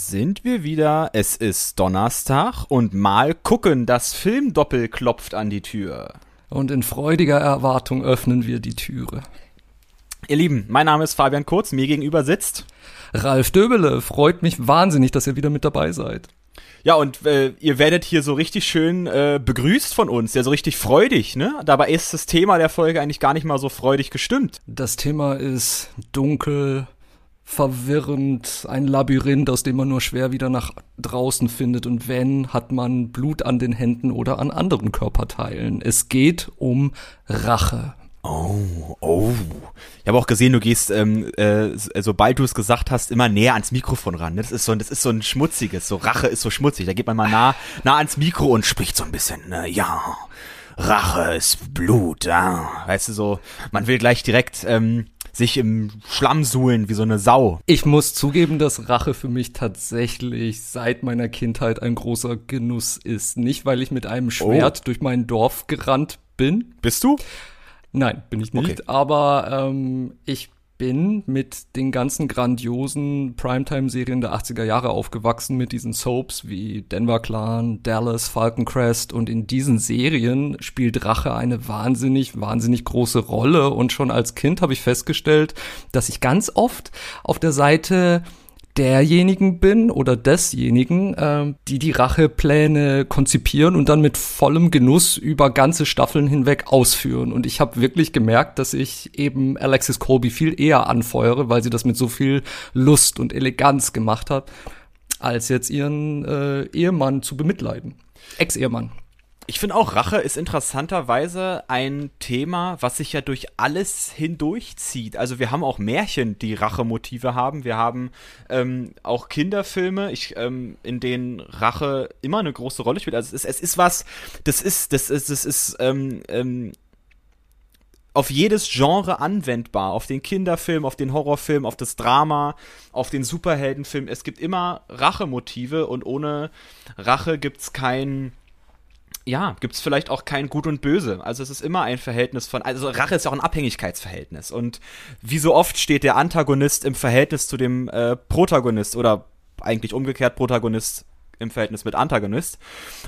Sind wir wieder. Es ist Donnerstag und mal gucken, das Filmdoppel klopft an die Tür. Und in freudiger Erwartung öffnen wir die Türe. Ihr Lieben, mein Name ist Fabian Kurz, mir gegenüber sitzt Ralf Döbele. Freut mich wahnsinnig, dass ihr wieder mit dabei seid. Ja, und äh, ihr werdet hier so richtig schön äh, begrüßt von uns, ja, so richtig freudig, ne? Dabei ist das Thema der Folge eigentlich gar nicht mal so freudig gestimmt. Das Thema ist dunkel, verwirrend, ein Labyrinth, aus dem man nur schwer wieder nach draußen findet. Und wenn, hat man Blut an den Händen oder an anderen Körperteilen. Es geht um Rache. Oh, oh. Ich habe auch gesehen, du gehst, ähm, äh, sobald du es gesagt hast, immer näher ans Mikrofon ran. Das ist so, das ist so ein schmutziges, so Rache ist so schmutzig. Da geht man mal nah, nah ans Mikro und spricht so ein bisschen. Ne? Ja, Rache ist Blut. Ja. Weißt du so, man will gleich direkt ähm, sich im Schlamm suhlen wie so eine Sau. Ich muss zugeben, dass Rache für mich tatsächlich seit meiner Kindheit ein großer Genuss ist. Nicht, weil ich mit einem Schwert oh. durch mein Dorf gerannt bin. Bist du? Nein, bin ich nicht. Okay. Aber ähm, ich bin mit den ganzen grandiosen Primetime-Serien der 80er Jahre aufgewachsen, mit diesen Soaps wie Denver Clan, Dallas, Falcon Crest und in diesen Serien spielt Rache eine wahnsinnig, wahnsinnig große Rolle und schon als Kind habe ich festgestellt, dass ich ganz oft auf der Seite derjenigen bin oder desjenigen, äh, die die Rachepläne konzipieren und dann mit vollem Genuss über ganze Staffeln hinweg ausführen. Und ich habe wirklich gemerkt, dass ich eben Alexis Colby viel eher anfeuere, weil sie das mit so viel Lust und Eleganz gemacht hat, als jetzt ihren äh, Ehemann zu bemitleiden. Ex-Ehemann. Ich finde auch, Rache ist interessanterweise ein Thema, was sich ja durch alles hindurchzieht. Also wir haben auch Märchen, die Rachemotive haben. Wir haben ähm, auch Kinderfilme, ich, ähm, in denen Rache immer eine große Rolle spielt. Also es ist, es ist was, das ist, das ist, das ist, ähm, ähm, auf jedes Genre anwendbar, auf den Kinderfilm, auf den Horrorfilm, auf das Drama, auf den Superheldenfilm. Es gibt immer Rachemotive und ohne Rache gibt's kein ja, gibt es vielleicht auch kein Gut und Böse. Also es ist immer ein Verhältnis von, also Rache ist ja auch ein Abhängigkeitsverhältnis. Und wie so oft steht der Antagonist im Verhältnis zu dem äh, Protagonist oder eigentlich umgekehrt Protagonist im Verhältnis mit Antagonist.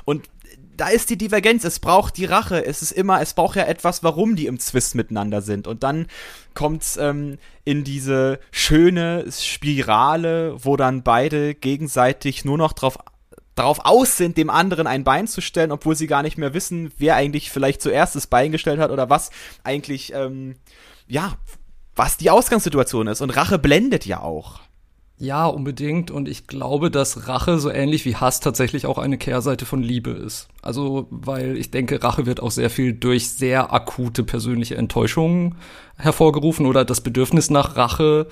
Und da ist die Divergenz, es braucht die Rache, es ist immer, es braucht ja etwas, warum die im Zwist miteinander sind. Und dann kommt's ähm, in diese schöne Spirale, wo dann beide gegenseitig nur noch drauf darauf aus sind, dem anderen ein Bein zu stellen, obwohl sie gar nicht mehr wissen, wer eigentlich vielleicht zuerst das Bein gestellt hat oder was eigentlich, ähm, ja, was die Ausgangssituation ist. Und Rache blendet ja auch. Ja, unbedingt. Und ich glaube, dass Rache so ähnlich wie Hass tatsächlich auch eine Kehrseite von Liebe ist. Also, weil ich denke, Rache wird auch sehr viel durch sehr akute persönliche Enttäuschungen hervorgerufen oder das Bedürfnis nach Rache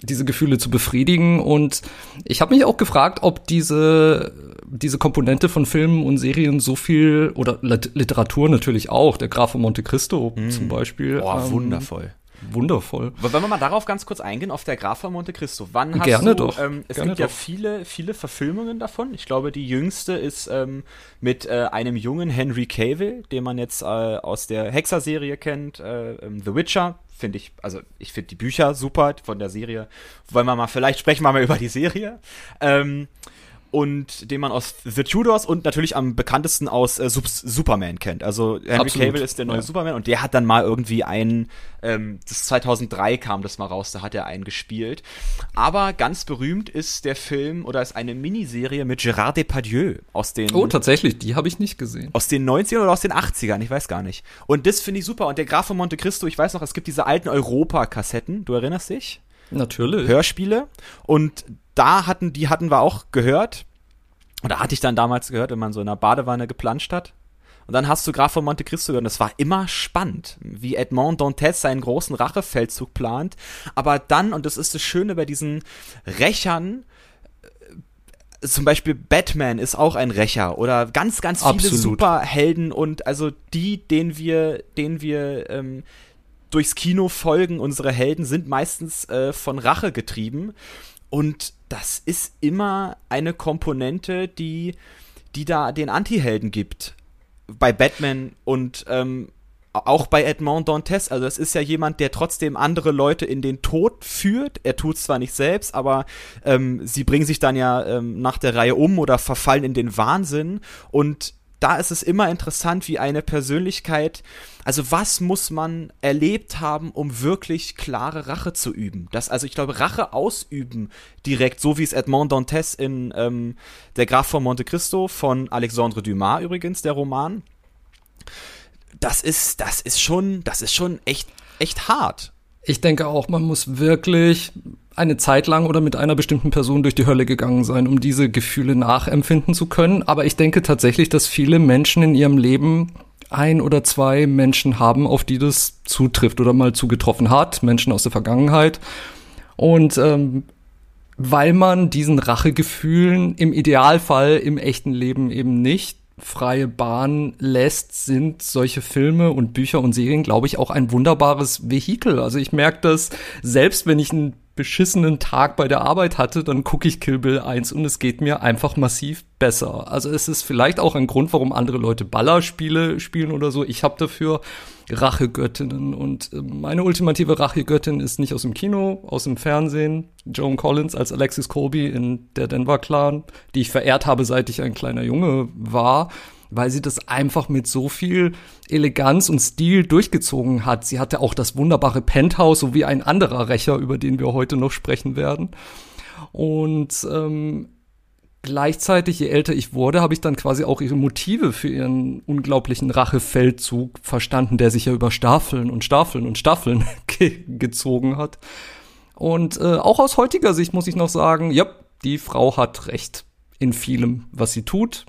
diese Gefühle zu befriedigen. Und ich habe mich auch gefragt, ob diese, diese Komponente von Filmen und Serien so viel, oder Literatur natürlich auch, der Graf von Monte Cristo mm. zum Beispiel. Boah, ähm, wundervoll. Wundervoll. Wollen wir mal darauf ganz kurz eingehen, auf der Graf von Monte Cristo. Wann hast Gerne du, doch. Ähm, es Gerne gibt doch. ja viele, viele Verfilmungen davon. Ich glaube, die jüngste ist ähm, mit äh, einem jungen Henry Cavill, den man jetzt äh, aus der Hexer-Serie kennt, äh, ähm, The Witcher. Finde ich, also ich finde die Bücher super von der Serie. Wollen wir mal, vielleicht sprechen wir mal über die Serie. Ähm, und den man aus The Tudors und natürlich am bekanntesten aus äh, Superman kennt. Also Henry Absolut, Cavill ist der neue ja. Superman und der hat dann mal irgendwie einen, ähm, das 2003 kam das mal raus, da hat er einen gespielt. Aber ganz berühmt ist der Film oder ist eine Miniserie mit Gérard Depardieu aus den Oh, tatsächlich, die habe ich nicht gesehen. aus den 90ern oder aus den 80ern, ich weiß gar nicht. Und das finde ich super. Und der Graf von Monte Cristo, ich weiß noch, es gibt diese alten Europa-Kassetten, du erinnerst dich? Natürlich. Hörspiele. Und da hatten, die hatten wir auch gehört. Oder hatte ich dann damals gehört, wenn man so in einer Badewanne geplanscht hat. Und dann hast du Graf von Monte Cristo gehört. Und das war immer spannend, wie Edmond Dantes seinen großen Rachefeldzug plant. Aber dann, und das ist das Schöne bei diesen Rächern, äh, zum Beispiel Batman ist auch ein Rächer oder ganz, ganz viele Absolut. Superhelden und also die, denen wir, denen wir ähm, durchs Kino folgen, unsere Helden sind meistens äh, von Rache getrieben. Und das ist immer eine Komponente, die, die da den Anti-Helden gibt. Bei Batman und ähm, auch bei Edmond Dantes, also es ist ja jemand, der trotzdem andere Leute in den Tod führt. Er tut zwar nicht selbst, aber ähm, sie bringen sich dann ja ähm, nach der Reihe um oder verfallen in den Wahnsinn. Und da ist es immer interessant, wie eine Persönlichkeit, also was muss man erlebt haben, um wirklich klare Rache zu üben? Das, also ich glaube, Rache ausüben direkt, so wie es Edmond Dantes in ähm, Der Graf von Monte Cristo von Alexandre Dumas übrigens, der Roman, das ist, das ist schon, das ist schon echt, echt hart. Ich denke auch, man muss wirklich eine Zeit lang oder mit einer bestimmten Person durch die Hölle gegangen sein, um diese Gefühle nachempfinden zu können. Aber ich denke tatsächlich, dass viele Menschen in ihrem Leben ein oder zwei Menschen haben, auf die das zutrifft oder mal zugetroffen hat, Menschen aus der Vergangenheit. Und ähm, weil man diesen Rachegefühlen im Idealfall im echten Leben eben nicht freie Bahn lässt, sind solche Filme und Bücher und Serien, glaube ich, auch ein wunderbares Vehikel. Also ich merke das, selbst wenn ich einen beschissenen Tag bei der Arbeit hatte, dann gucke ich Kill Bill 1 und es geht mir einfach massiv besser. Also es ist vielleicht auch ein Grund, warum andere Leute Ballerspiele spielen oder so. Ich habe dafür Rachegöttinnen und äh, meine ultimative Rachegöttin ist nicht aus dem Kino, aus dem Fernsehen. Joan Collins als Alexis Colby in der Denver Clan, die ich verehrt habe, seit ich ein kleiner Junge war weil sie das einfach mit so viel Eleganz und Stil durchgezogen hat. Sie hatte auch das wunderbare Penthouse, so wie ein anderer Rächer, über den wir heute noch sprechen werden. Und ähm, gleichzeitig, je älter ich wurde, habe ich dann quasi auch ihre Motive für ihren unglaublichen Rachefeldzug verstanden, der sich ja über Staffeln und Staffeln und Staffeln ge gezogen hat. Und äh, auch aus heutiger Sicht muss ich noch sagen, ja, die Frau hat recht in vielem, was sie tut.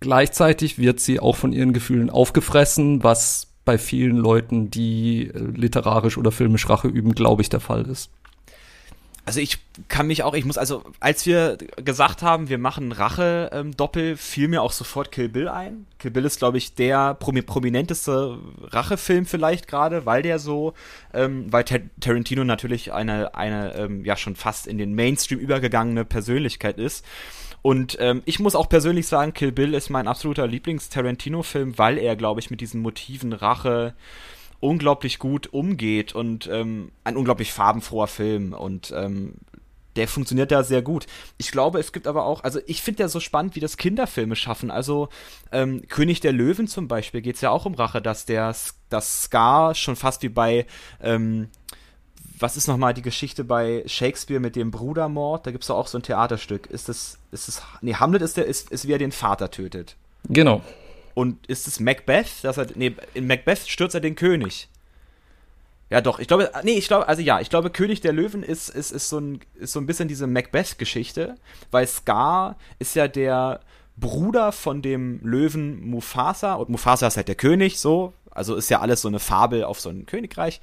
Gleichzeitig wird sie auch von ihren Gefühlen aufgefressen, was bei vielen Leuten, die äh, literarisch oder filmisch Rache üben, glaube ich, der Fall ist. Also ich kann mich auch, ich muss, also als wir gesagt haben, wir machen Rache-Doppel, ähm, fiel mir auch sofort Kill Bill ein. Kill Bill ist, glaube ich, der prominenteste Rachefilm vielleicht gerade, weil der so, ähm, weil Tar Tarantino natürlich eine, eine ähm, ja schon fast in den Mainstream übergegangene Persönlichkeit ist. Und ähm, ich muss auch persönlich sagen, Kill Bill ist mein absoluter Lieblings-Tarantino-Film, weil er, glaube ich, mit diesen Motiven Rache unglaublich gut umgeht und ähm, ein unglaublich farbenfroher Film und ähm, der funktioniert da sehr gut. Ich glaube, es gibt aber auch, also ich finde ja so spannend, wie das Kinderfilme schaffen. Also ähm, König der Löwen zum Beispiel geht es ja auch um Rache, dass der das Scar schon fast wie bei ähm, was ist nochmal die Geschichte bei Shakespeare mit dem Brudermord? Da gibt es doch auch so ein Theaterstück. Ist das, ist das, nee, Hamlet ist der, ist, ist wie er den Vater tötet. Genau. Und ist es Macbeth? Dass er, nee, in Macbeth stürzt er den König. Ja, doch, ich glaube, nee, ich glaube, also ja, ich glaube, König der Löwen ist, ist, ist, so, ein, ist so ein bisschen diese Macbeth-Geschichte, weil Scar ist ja der Bruder von dem Löwen Mufasa und Mufasa ist halt der König, so, also ist ja alles so eine Fabel auf so ein Königreich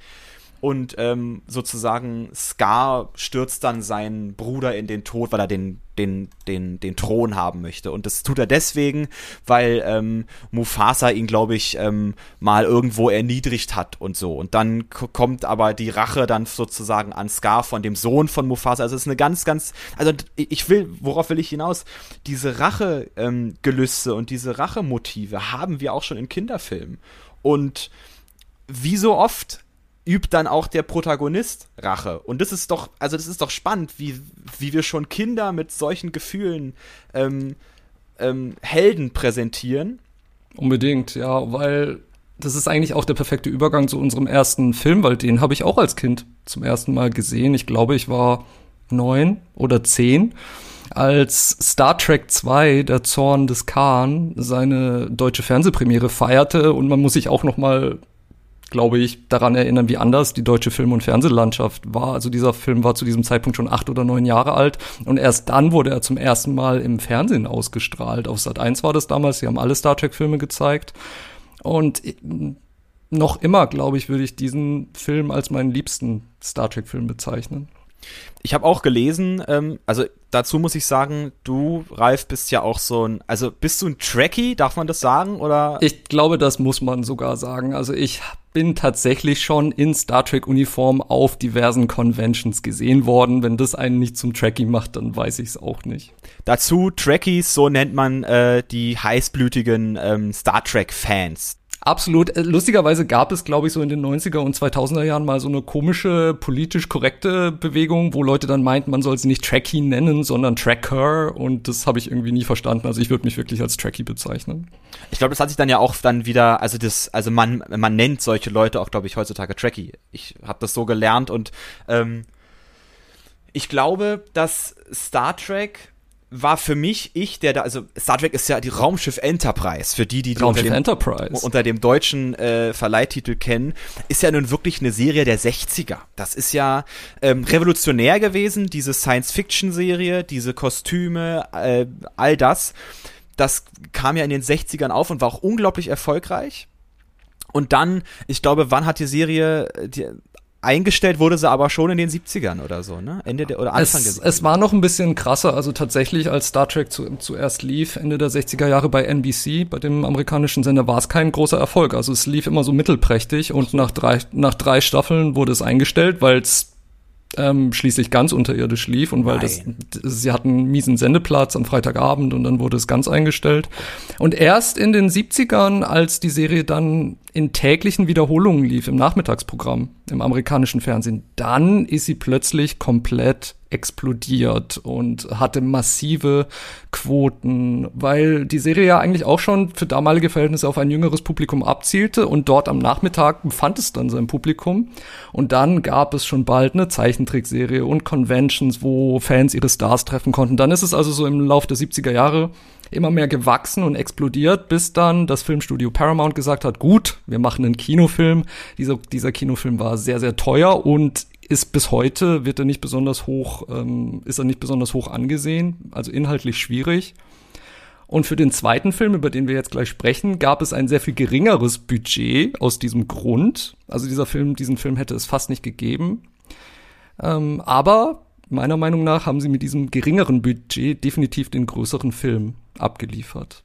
und ähm, sozusagen Scar stürzt dann seinen Bruder in den Tod, weil er den, den, den, den Thron haben möchte. Und das tut er deswegen, weil ähm, Mufasa ihn, glaube ich, ähm, mal irgendwo erniedrigt hat und so. Und dann kommt aber die Rache dann sozusagen an Scar von dem Sohn von Mufasa. Also es ist eine ganz, ganz, also ich will, worauf will ich hinaus? Diese Rachegelüste ähm, und diese Rachemotive haben wir auch schon in Kinderfilmen. Und wie so oft übt dann auch der Protagonist Rache. Und das ist doch, also das ist doch spannend, wie, wie wir schon Kinder mit solchen Gefühlen ähm, ähm, Helden präsentieren. Unbedingt, ja, weil das ist eigentlich auch der perfekte Übergang zu unserem ersten Film, weil den habe ich auch als Kind zum ersten Mal gesehen. Ich glaube, ich war neun oder zehn, als Star Trek 2, der Zorn des Khan, seine deutsche Fernsehpremiere feierte und man muss sich auch noch mal glaube ich, daran erinnern, wie anders die deutsche Film- und Fernsehlandschaft war. Also dieser Film war zu diesem Zeitpunkt schon acht oder neun Jahre alt und erst dann wurde er zum ersten Mal im Fernsehen ausgestrahlt. Auf Sat 1 war das damals, sie haben alle Star Trek-Filme gezeigt. Und noch immer, glaube ich, würde ich diesen Film als meinen liebsten Star Trek-Film bezeichnen. Ich habe auch gelesen, ähm, also dazu muss ich sagen, du, Ralf, bist ja auch so ein, also bist du ein Trekkie, darf man das sagen, oder? Ich glaube, das muss man sogar sagen. Also ich bin tatsächlich schon in Star Trek Uniform auf diversen Conventions gesehen worden. Wenn das einen nicht zum Trekkie macht, dann weiß ich es auch nicht. Dazu Trekkies, so nennt man äh, die heißblütigen ähm, Star Trek Fans. Absolut. Äh, lustigerweise gab es, glaube ich, so in den 90er und 2000er Jahren mal so eine komische, politisch korrekte Bewegung, wo Leute dann meinten, man soll sie nicht Trekkie nennen, sondern Tracker. Und das habe ich irgendwie nie verstanden. Also ich würde mich wirklich als Trekkie bezeichnen. Ich glaube, das hat sich dann ja auch dann wieder, also das, also man, man nennt solche Leute auch, glaube ich, heutzutage Trekkie. Ich habe das so gelernt und ähm, ich glaube, dass Star Trek war für mich ich, der da, also Star Trek ist ja die Raumschiff Enterprise, für die, die, die unter, dem, Enterprise. unter dem deutschen äh, Verleihtitel kennen, ist ja nun wirklich eine Serie der 60er. Das ist ja ähm, revolutionär gewesen, diese Science-Fiction-Serie, diese Kostüme, äh, all das. Das kam ja in den 60ern auf und war auch unglaublich erfolgreich. Und dann, ich glaube, wann hat die Serie, die, eingestellt wurde sie aber schon in den 70ern oder so, ne? Ende der oder Anfang es, der 70er. Es war noch ein bisschen krasser, also tatsächlich, als Star Trek zu, zuerst lief, Ende der 60er Jahre bei NBC, bei dem amerikanischen Sender, war es kein großer Erfolg. Also es lief immer so mittelprächtig und nach drei, nach drei Staffeln wurde es eingestellt, weil es ähm, schließlich ganz unterirdisch lief und weil das, sie hatten einen miesen Sendeplatz am Freitagabend und dann wurde es ganz eingestellt. Und erst in den 70ern, als die Serie dann in täglichen Wiederholungen lief im Nachmittagsprogramm im amerikanischen Fernsehen, dann ist sie plötzlich komplett explodiert und hatte massive Quoten, weil die Serie ja eigentlich auch schon für damalige Verhältnisse auf ein jüngeres Publikum abzielte und dort am Nachmittag befand es dann sein Publikum und dann gab es schon bald eine Zeichentrickserie und Conventions, wo Fans ihre Stars treffen konnten. Dann ist es also so im Lauf der 70er Jahre immer mehr gewachsen und explodiert, bis dann das Filmstudio Paramount gesagt hat, gut, wir machen einen Kinofilm. Dieser, dieser Kinofilm war sehr, sehr teuer und ist bis heute, wird er nicht besonders hoch, ähm, ist er nicht besonders hoch angesehen, also inhaltlich schwierig. Und für den zweiten Film, über den wir jetzt gleich sprechen, gab es ein sehr viel geringeres Budget aus diesem Grund. Also dieser Film, diesen Film hätte es fast nicht gegeben. Ähm, aber meiner Meinung nach haben sie mit diesem geringeren Budget definitiv den größeren Film abgeliefert.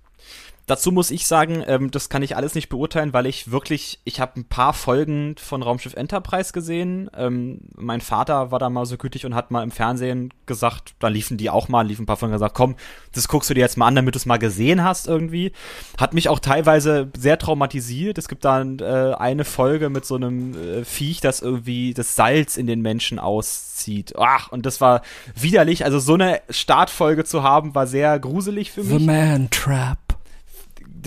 Dazu muss ich sagen, ähm, das kann ich alles nicht beurteilen, weil ich wirklich, ich habe ein paar Folgen von Raumschiff Enterprise gesehen. Ähm, mein Vater war da mal so gütig und hat mal im Fernsehen gesagt, da liefen die auch mal, liefen ein paar Folgen gesagt, komm, das guckst du dir jetzt mal an, damit du es mal gesehen hast irgendwie. Hat mich auch teilweise sehr traumatisiert. Es gibt da äh, eine Folge mit so einem äh, Viech, das irgendwie das Salz in den Menschen auszieht. Ach, und das war widerlich. Also so eine Startfolge zu haben, war sehr gruselig für mich. The Man Trap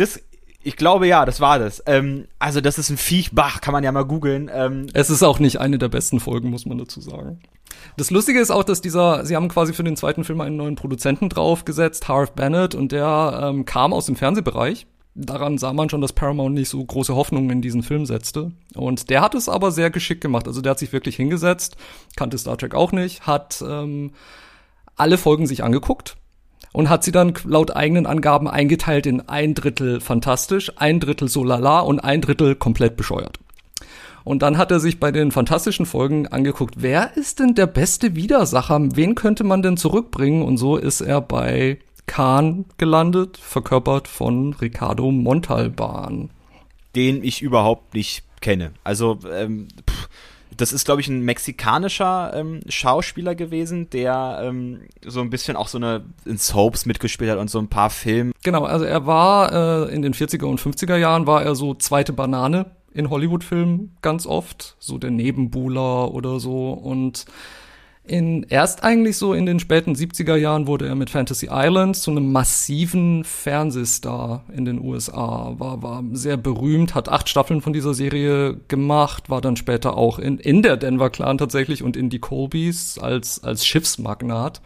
das, ich glaube ja, das war das. Ähm, also das ist ein Viech, Bach, kann man ja mal googeln. Ähm, es ist auch nicht eine der besten Folgen, muss man dazu sagen. Das Lustige ist auch, dass dieser, sie haben quasi für den zweiten Film einen neuen Produzenten draufgesetzt, Harv Bennett, und der ähm, kam aus dem Fernsehbereich. Daran sah man schon, dass Paramount nicht so große Hoffnungen in diesen Film setzte. Und der hat es aber sehr geschickt gemacht. Also der hat sich wirklich hingesetzt, kannte Star Trek auch nicht, hat ähm, alle Folgen sich angeguckt, und hat sie dann laut eigenen Angaben eingeteilt in ein Drittel fantastisch, ein Drittel so lala und ein Drittel komplett bescheuert. Und dann hat er sich bei den fantastischen Folgen angeguckt, wer ist denn der beste Widersacher? Wen könnte man denn zurückbringen? Und so ist er bei Khan gelandet, verkörpert von Ricardo Montalban. Den ich überhaupt nicht kenne. Also, ähm, pff, das ist, glaube ich, ein mexikanischer ähm, Schauspieler gewesen, der ähm, so ein bisschen auch so eine in Soaps mitgespielt hat und so ein paar Filme. Genau, also er war äh, in den 40er und 50er Jahren war er so zweite Banane in Hollywood-Filmen ganz oft, so der Nebenbuhler oder so und in, erst eigentlich so in den späten 70er Jahren wurde er mit Fantasy Islands zu einem massiven Fernsehstar in den USA. War, war sehr berühmt, hat acht Staffeln von dieser Serie gemacht, war dann später auch in, in der Denver Clan tatsächlich und in die Colbys als, als Schiffsmagnat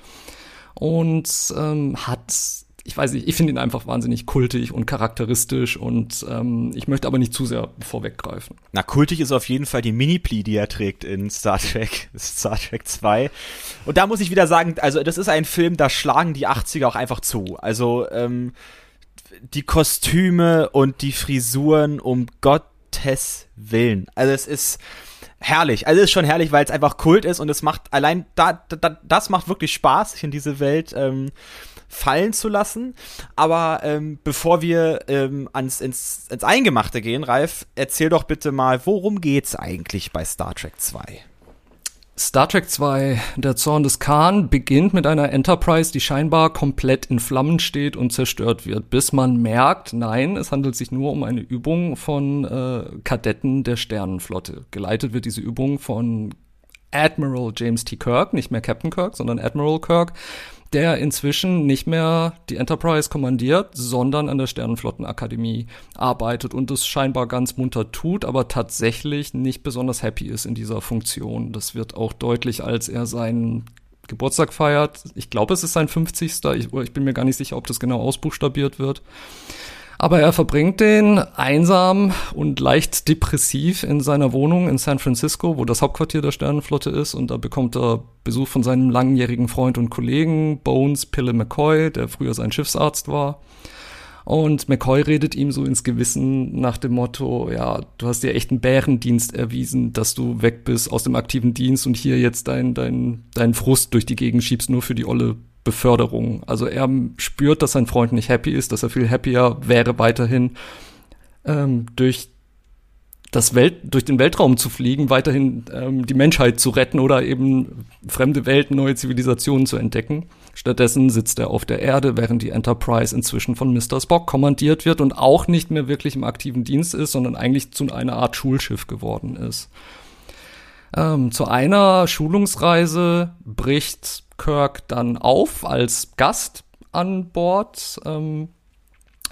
und ähm, hat ich weiß nicht, ich finde ihn einfach wahnsinnig kultig und charakteristisch und ähm, ich möchte aber nicht zu sehr vorweggreifen. Na, kultig ist auf jeden Fall die Mini-Pli, die er trägt in Star Trek, Star Trek 2. Und da muss ich wieder sagen, also das ist ein Film, da schlagen die 80er auch einfach zu. Also ähm, die Kostüme und die Frisuren, um Gottes Willen. Also es ist herrlich. Also es ist schon herrlich, weil es einfach Kult ist und es macht allein da, da das macht wirklich Spaß, sich in diese Welt ähm, fallen zu lassen. Aber ähm, bevor wir ähm, ans, ins, ins Eingemachte gehen, Ralf, erzähl doch bitte mal, worum geht's eigentlich bei Star Trek 2? Star Trek 2, der Zorn des Khan, beginnt mit einer Enterprise, die scheinbar komplett in Flammen steht und zerstört wird, bis man merkt, nein, es handelt sich nur um eine Übung von äh, Kadetten der Sternenflotte. Geleitet wird diese Übung von Admiral James T. Kirk, nicht mehr Captain Kirk, sondern Admiral Kirk, der inzwischen nicht mehr die Enterprise kommandiert, sondern an der Sternenflottenakademie arbeitet und es scheinbar ganz munter tut, aber tatsächlich nicht besonders happy ist in dieser Funktion. Das wird auch deutlich, als er seinen Geburtstag feiert. Ich glaube, es ist sein 50. Ich, ich bin mir gar nicht sicher, ob das genau ausbuchstabiert wird. Aber er verbringt den einsam und leicht depressiv in seiner Wohnung in San Francisco, wo das Hauptquartier der Sternenflotte ist. Und da bekommt er Besuch von seinem langjährigen Freund und Kollegen Bones Pille McCoy, der früher sein Schiffsarzt war. Und McCoy redet ihm so ins Gewissen nach dem Motto, ja, du hast dir echt einen Bärendienst erwiesen, dass du weg bist aus dem aktiven Dienst und hier jetzt dein, dein, dein Frust durch die Gegend schiebst, nur für die olle Beförderung. Also er spürt, dass sein Freund nicht happy ist, dass er viel happier wäre weiterhin ähm, durch das Welt, durch den Weltraum zu fliegen, weiterhin ähm, die Menschheit zu retten oder eben fremde Welten, neue Zivilisationen zu entdecken. Stattdessen sitzt er auf der Erde, während die Enterprise inzwischen von Mr. Spock kommandiert wird und auch nicht mehr wirklich im aktiven Dienst ist, sondern eigentlich zu einer Art Schulschiff geworden ist. Ähm, zu einer Schulungsreise bricht Kirk dann auf als Gast an Bord, ähm,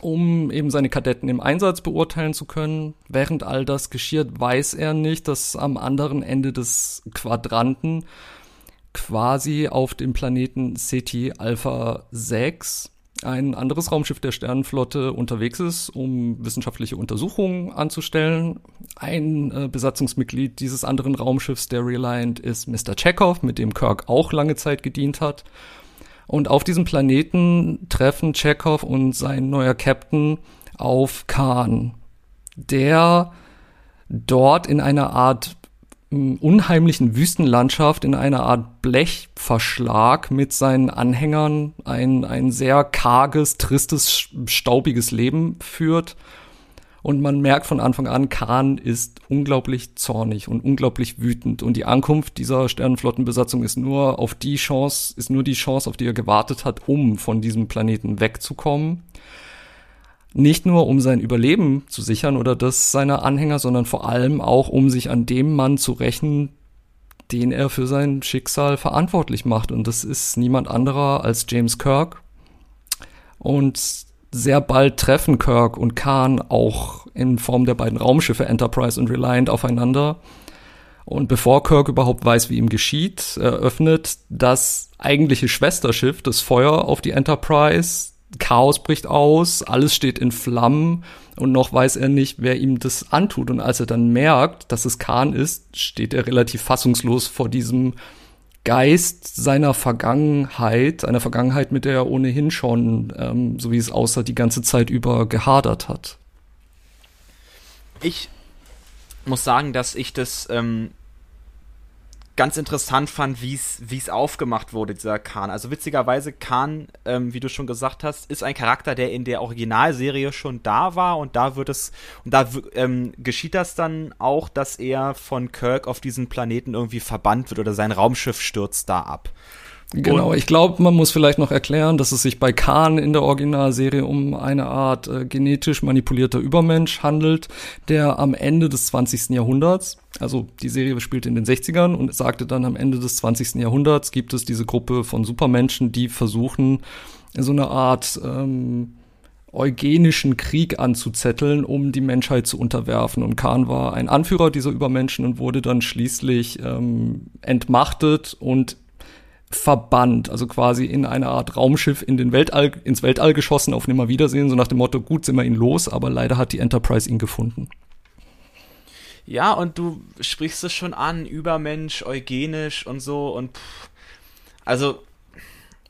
um eben seine Kadetten im Einsatz beurteilen zu können. Während all das geschieht, weiß er nicht, dass am anderen Ende des Quadranten quasi auf dem Planeten SETI Alpha 6 ein anderes Raumschiff der Sternenflotte unterwegs ist, um wissenschaftliche Untersuchungen anzustellen. Ein äh, Besatzungsmitglied dieses anderen Raumschiffs, der Reliant, ist Mr. Chekhov, mit dem Kirk auch lange Zeit gedient hat. Und auf diesem Planeten treffen Chekhov und sein neuer Captain auf Khan, der dort in einer Art unheimlichen Wüstenlandschaft in einer Art Blechverschlag mit seinen Anhängern ein, ein sehr karges, tristes, staubiges Leben führt. Und man merkt von Anfang an, Khan ist unglaublich zornig und unglaublich wütend. Und die Ankunft dieser Sternenflottenbesatzung ist nur auf die Chance, ist nur die Chance, auf die er gewartet hat, um von diesem Planeten wegzukommen nicht nur um sein Überleben zu sichern oder das seiner Anhänger, sondern vor allem auch um sich an dem Mann zu rächen, den er für sein Schicksal verantwortlich macht. Und das ist niemand anderer als James Kirk. Und sehr bald treffen Kirk und Khan auch in Form der beiden Raumschiffe Enterprise und Reliant aufeinander. Und bevor Kirk überhaupt weiß, wie ihm geschieht, eröffnet das eigentliche Schwesterschiff das Feuer auf die Enterprise, Chaos bricht aus, alles steht in Flammen und noch weiß er nicht, wer ihm das antut. Und als er dann merkt, dass es Khan ist, steht er relativ fassungslos vor diesem Geist seiner Vergangenheit, einer Vergangenheit, mit der er ohnehin schon, ähm, so wie es aussah, die ganze Zeit über gehadert hat. Ich muss sagen, dass ich das ähm, ganz interessant fand, wie es aufgemacht wurde, dieser Khan. Also witzigerweise, Khan, ähm, wie du schon gesagt hast, ist ein Charakter, der in der Originalserie schon da war und da wird es, und da ähm, geschieht das dann auch, dass er von Kirk auf diesen Planeten irgendwie verbannt wird oder sein Raumschiff stürzt da ab. Genau, und ich glaube, man muss vielleicht noch erklären, dass es sich bei Khan in der Originalserie um eine Art äh, genetisch manipulierter Übermensch handelt, der am Ende des 20. Jahrhunderts, also die Serie spielt in den 60ern und sagte dann am Ende des 20. Jahrhunderts gibt es diese Gruppe von Supermenschen, die versuchen, so eine Art ähm, eugenischen Krieg anzuzetteln, um die Menschheit zu unterwerfen. Und Khan war ein Anführer dieser Übermenschen und wurde dann schließlich ähm, entmachtet und verbannt, also quasi in eine Art Raumschiff in den Weltall, ins Weltall geschossen auf Nimmerwiedersehen, so nach dem Motto, gut sind wir ihn los, aber leider hat die Enterprise ihn gefunden. Ja, und du sprichst es schon an, Übermensch, eugenisch und so und pff, also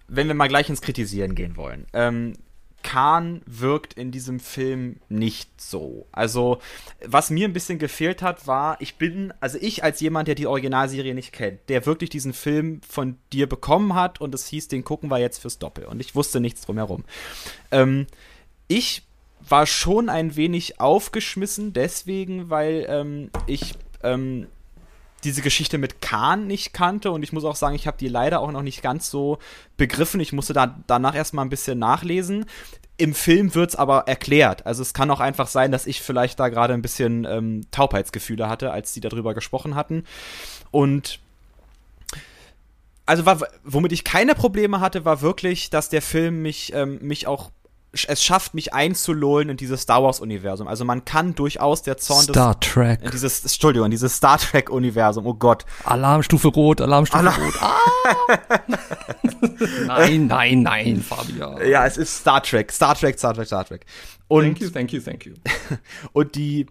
wenn wir mal gleich ins Kritisieren gehen wollen. Ähm, Khan wirkt in diesem Film nicht so. Also, was mir ein bisschen gefehlt hat, war, ich bin, also ich als jemand, der die Originalserie nicht kennt, der wirklich diesen Film von dir bekommen hat und es hieß, den gucken wir jetzt fürs Doppel. Und ich wusste nichts drumherum. Ähm, ich war schon ein wenig aufgeschmissen, deswegen, weil ähm, ich ähm, diese Geschichte mit Khan nicht kannte und ich muss auch sagen, ich habe die leider auch noch nicht ganz so begriffen. Ich musste da danach erstmal ein bisschen nachlesen. Im Film wird es aber erklärt. Also es kann auch einfach sein, dass ich vielleicht da gerade ein bisschen ähm, Taubheitsgefühle hatte, als die darüber gesprochen hatten. Und also war, womit ich keine Probleme hatte, war wirklich, dass der Film mich, ähm, mich auch es schafft, mich einzulullen in dieses Star Wars-Universum. Also man kann durchaus der Zorn Star des, Trek. In dieses, Entschuldigung, in dieses Star Trek-Universum, oh Gott. Alarmstufe Rot, Alarmstufe Alarm Rot. Ah! nein, nein, nein, Fabian. Ja, es ist Star Trek, Star Trek, Star Trek, Star Trek. Und, thank you, thank you, thank you. und die,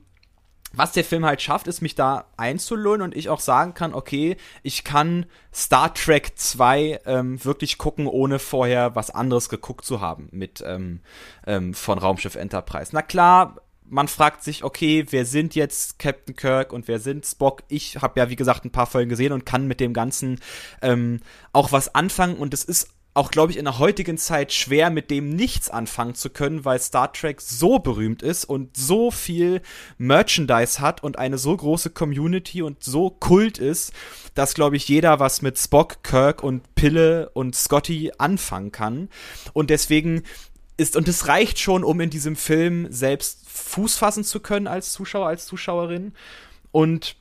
was der Film halt schafft, ist mich da einzulullen und ich auch sagen kann, okay, ich kann Star Trek 2 ähm, wirklich gucken, ohne vorher was anderes geguckt zu haben mit ähm, ähm, von Raumschiff Enterprise. Na klar, man fragt sich, okay, wer sind jetzt Captain Kirk und wer sind Spock? Ich habe ja, wie gesagt, ein paar Folgen gesehen und kann mit dem Ganzen ähm, auch was anfangen und es ist auch, glaube ich, in der heutigen Zeit schwer, mit dem nichts anfangen zu können, weil Star Trek so berühmt ist und so viel Merchandise hat und eine so große Community und so kult ist, dass, glaube ich, jeder was mit Spock, Kirk und Pille und Scotty anfangen kann. Und deswegen ist, und es reicht schon, um in diesem Film selbst Fuß fassen zu können als Zuschauer, als Zuschauerin. Und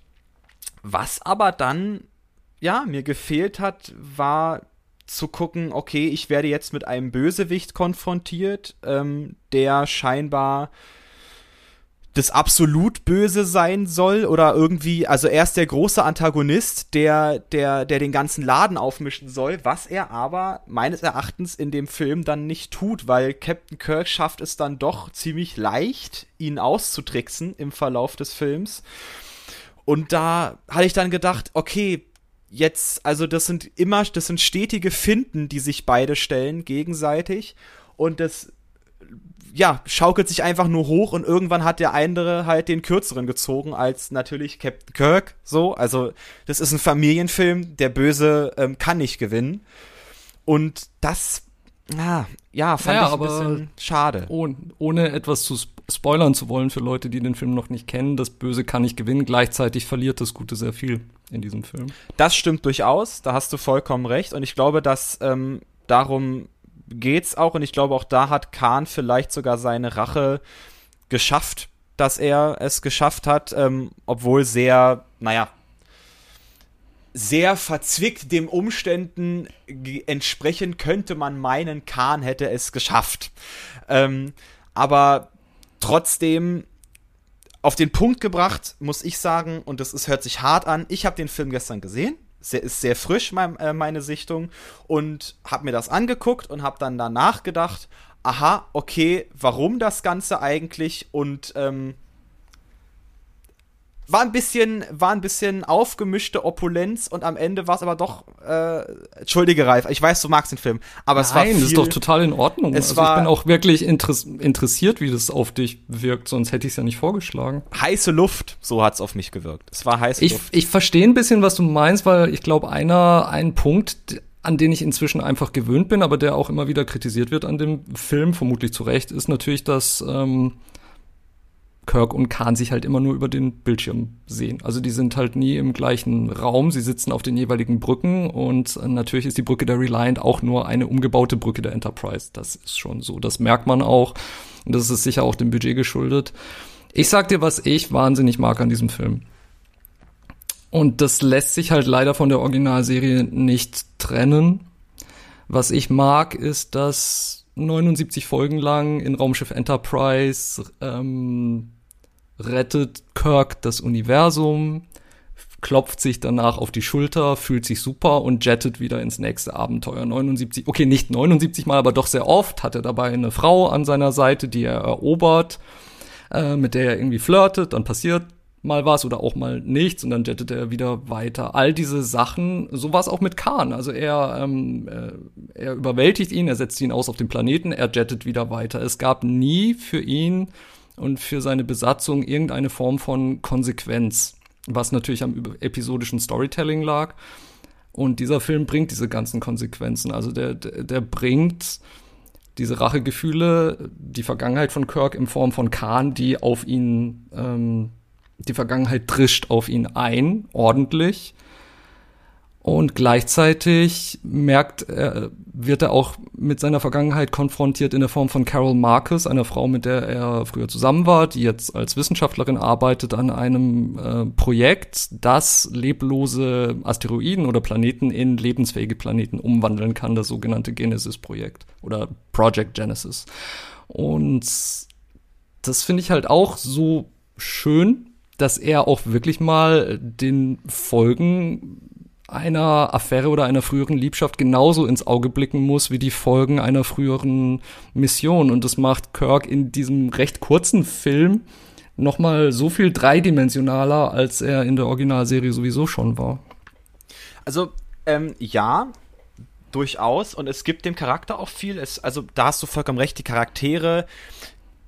was aber dann, ja, mir gefehlt hat, war zu gucken, okay, ich werde jetzt mit einem Bösewicht konfrontiert, ähm, der scheinbar das absolut Böse sein soll oder irgendwie, also er ist der große Antagonist, der, der, der den ganzen Laden aufmischen soll, was er aber meines Erachtens in dem Film dann nicht tut, weil Captain Kirk schafft es dann doch ziemlich leicht, ihn auszutricksen im Verlauf des Films. Und da hatte ich dann gedacht, okay, jetzt, also das sind immer, das sind stetige Finden, die sich beide stellen gegenseitig. Und das ja, schaukelt sich einfach nur hoch und irgendwann hat der andere halt den kürzeren gezogen als natürlich Captain Kirk, so, also das ist ein Familienfilm, der Böse ähm, kann nicht gewinnen. Und das Ah, ja, fand naja, ich ein bisschen schade. Ohne, ohne etwas zu spoilern zu wollen für Leute, die den Film noch nicht kennen, das Böse kann nicht gewinnen, gleichzeitig verliert das Gute sehr viel in diesem Film. Das stimmt durchaus, da hast du vollkommen recht. Und ich glaube, dass ähm, darum geht's auch. Und ich glaube, auch da hat Khan vielleicht sogar seine Rache geschafft, dass er es geschafft hat, ähm, obwohl sehr, naja, sehr verzwickt dem Umständen entsprechend könnte man meinen, Khan hätte es geschafft. Ähm, aber trotzdem auf den Punkt gebracht, muss ich sagen, und das ist, hört sich hart an, ich habe den Film gestern gesehen, sehr, ist sehr frisch mein, äh, meine Sichtung. Und habe mir das angeguckt und habe dann danach gedacht, aha, okay, warum das Ganze eigentlich? Und ähm, war ein bisschen, war ein bisschen aufgemischte Opulenz und am Ende war es aber doch, äh, entschuldige Ralf, ich weiß, du magst den Film, aber Nein, es war viel, das ist doch total in Ordnung. Es also war, ich bin auch wirklich interess interessiert, wie das auf dich wirkt, sonst hätte ich es ja nicht vorgeschlagen. Heiße Luft, so hat es auf mich gewirkt. Es war heiße ich, Luft. Ich verstehe ein bisschen, was du meinst, weil ich glaube, einer, ein Punkt, an den ich inzwischen einfach gewöhnt bin, aber der auch immer wieder kritisiert wird an dem Film, vermutlich zu Recht, ist natürlich, dass ähm, Kirk und Khan sich halt immer nur über den Bildschirm sehen. Also die sind halt nie im gleichen Raum, sie sitzen auf den jeweiligen Brücken und natürlich ist die Brücke der Reliant auch nur eine umgebaute Brücke der Enterprise. Das ist schon so, das merkt man auch und das ist sicher auch dem Budget geschuldet. Ich sag dir, was ich wahnsinnig mag an diesem Film. Und das lässt sich halt leider von der Originalserie nicht trennen. Was ich mag, ist, dass 79 Folgen lang in Raumschiff Enterprise ähm, rettet Kirk das Universum, klopft sich danach auf die Schulter, fühlt sich super und jettet wieder ins nächste Abenteuer. 79, okay, nicht 79 Mal, aber doch sehr oft hat er dabei eine Frau an seiner Seite, die er erobert, äh, mit der er irgendwie flirtet, dann passiert mal was oder auch mal nichts und dann jettet er wieder weiter. All diese Sachen, so war es auch mit Khan. Also er, ähm, äh, er überwältigt ihn, er setzt ihn aus auf dem Planeten, er jettet wieder weiter. Es gab nie für ihn und für seine Besatzung irgendeine Form von Konsequenz, was natürlich am episodischen Storytelling lag. Und dieser Film bringt diese ganzen Konsequenzen. Also der, der, der bringt diese Rachegefühle, die Vergangenheit von Kirk in Form von Khan, die auf ihn ähm, die Vergangenheit drischt auf ihn ein, ordentlich. Und gleichzeitig merkt er, wird er auch mit seiner Vergangenheit konfrontiert in der Form von Carol Marcus, einer Frau, mit der er früher zusammen war, die jetzt als Wissenschaftlerin arbeitet an einem äh, Projekt, das leblose Asteroiden oder Planeten in lebensfähige Planeten umwandeln kann, das sogenannte Genesis-Projekt oder Project Genesis. Und das finde ich halt auch so schön, dass er auch wirklich mal den Folgen einer Affäre oder einer früheren Liebschaft genauso ins Auge blicken muss wie die Folgen einer früheren Mission. Und das macht Kirk in diesem recht kurzen Film noch mal so viel dreidimensionaler, als er in der Originalserie sowieso schon war. Also, ähm, ja, durchaus. Und es gibt dem Charakter auch viel. Es, also, da hast du vollkommen recht, die Charaktere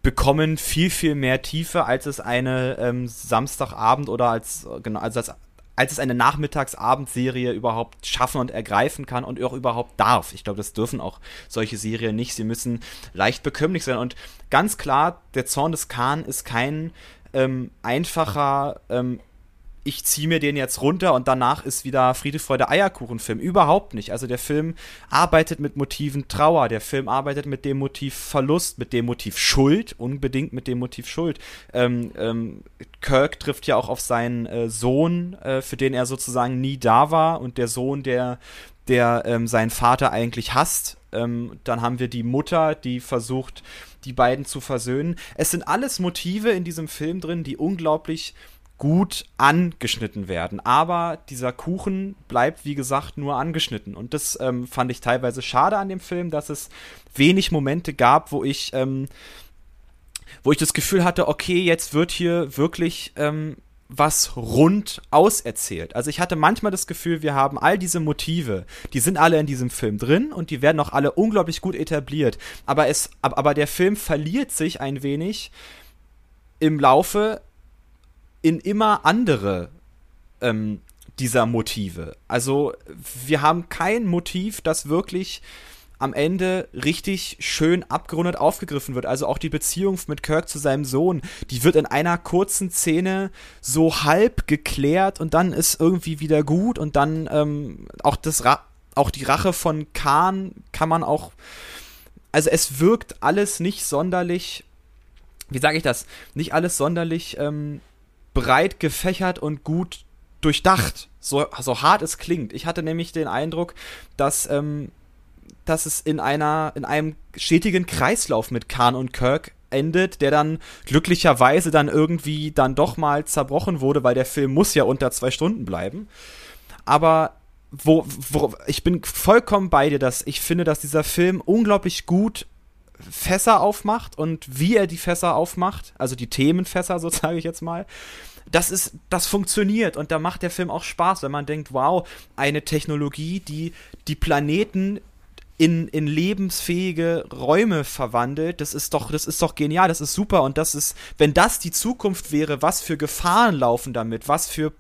bekommen viel, viel mehr Tiefe, als es eine ähm, Samstagabend oder als, genau, also als als es eine Nachmittagsabendserie überhaupt schaffen und ergreifen kann und auch überhaupt darf. Ich glaube, das dürfen auch solche Serien nicht. Sie müssen leicht bekömmlich sein. Und ganz klar, der Zorn des Khan ist kein ähm, einfacher ähm, ich ziehe mir den jetzt runter und danach ist wieder Friede, Freude, Eierkuchen-Film. Überhaupt nicht. Also der Film arbeitet mit Motiven Trauer, der Film arbeitet mit dem Motiv Verlust, mit dem Motiv Schuld, unbedingt mit dem Motiv Schuld. Ähm, ähm, Kirk trifft ja auch auf seinen äh, Sohn, äh, für den er sozusagen nie da war und der Sohn, der, der ähm, seinen Vater eigentlich hasst. Ähm, dann haben wir die Mutter, die versucht, die beiden zu versöhnen. Es sind alles Motive in diesem Film drin, die unglaublich gut angeschnitten werden. Aber dieser Kuchen bleibt, wie gesagt, nur angeschnitten. Und das ähm, fand ich teilweise schade an dem Film, dass es wenig Momente gab, wo ich, ähm, wo ich das Gefühl hatte, okay, jetzt wird hier wirklich ähm, was rund auserzählt. Also ich hatte manchmal das Gefühl, wir haben all diese Motive, die sind alle in diesem Film drin und die werden auch alle unglaublich gut etabliert. Aber es, aber der Film verliert sich ein wenig im Laufe in immer andere ähm, dieser Motive. Also wir haben kein Motiv, das wirklich am Ende richtig schön abgerundet aufgegriffen wird. Also auch die Beziehung mit Kirk zu seinem Sohn, die wird in einer kurzen Szene so halb geklärt und dann ist irgendwie wieder gut und dann ähm, auch das Ra auch die Rache von Khan kann man auch also es wirkt alles nicht sonderlich wie sage ich das nicht alles sonderlich ähm, breit gefächert und gut durchdacht. So, so hart es klingt. Ich hatte nämlich den Eindruck, dass, ähm, dass es in einer, in einem stetigen Kreislauf mit Khan und Kirk endet, der dann glücklicherweise dann irgendwie dann doch mal zerbrochen wurde, weil der Film muss ja unter zwei Stunden bleiben. Aber wo, wo, ich bin vollkommen bei dir, dass ich finde, dass dieser Film unglaublich gut Fässer aufmacht und wie er die Fässer aufmacht, also die Themenfässer, so sage ich jetzt mal, das ist, das funktioniert und da macht der Film auch Spaß, wenn man denkt, wow, eine Technologie, die die Planeten in, in lebensfähige Räume verwandelt, das ist doch, das ist doch genial, das ist super und das ist, wenn das die Zukunft wäre, was für Gefahren laufen damit, was für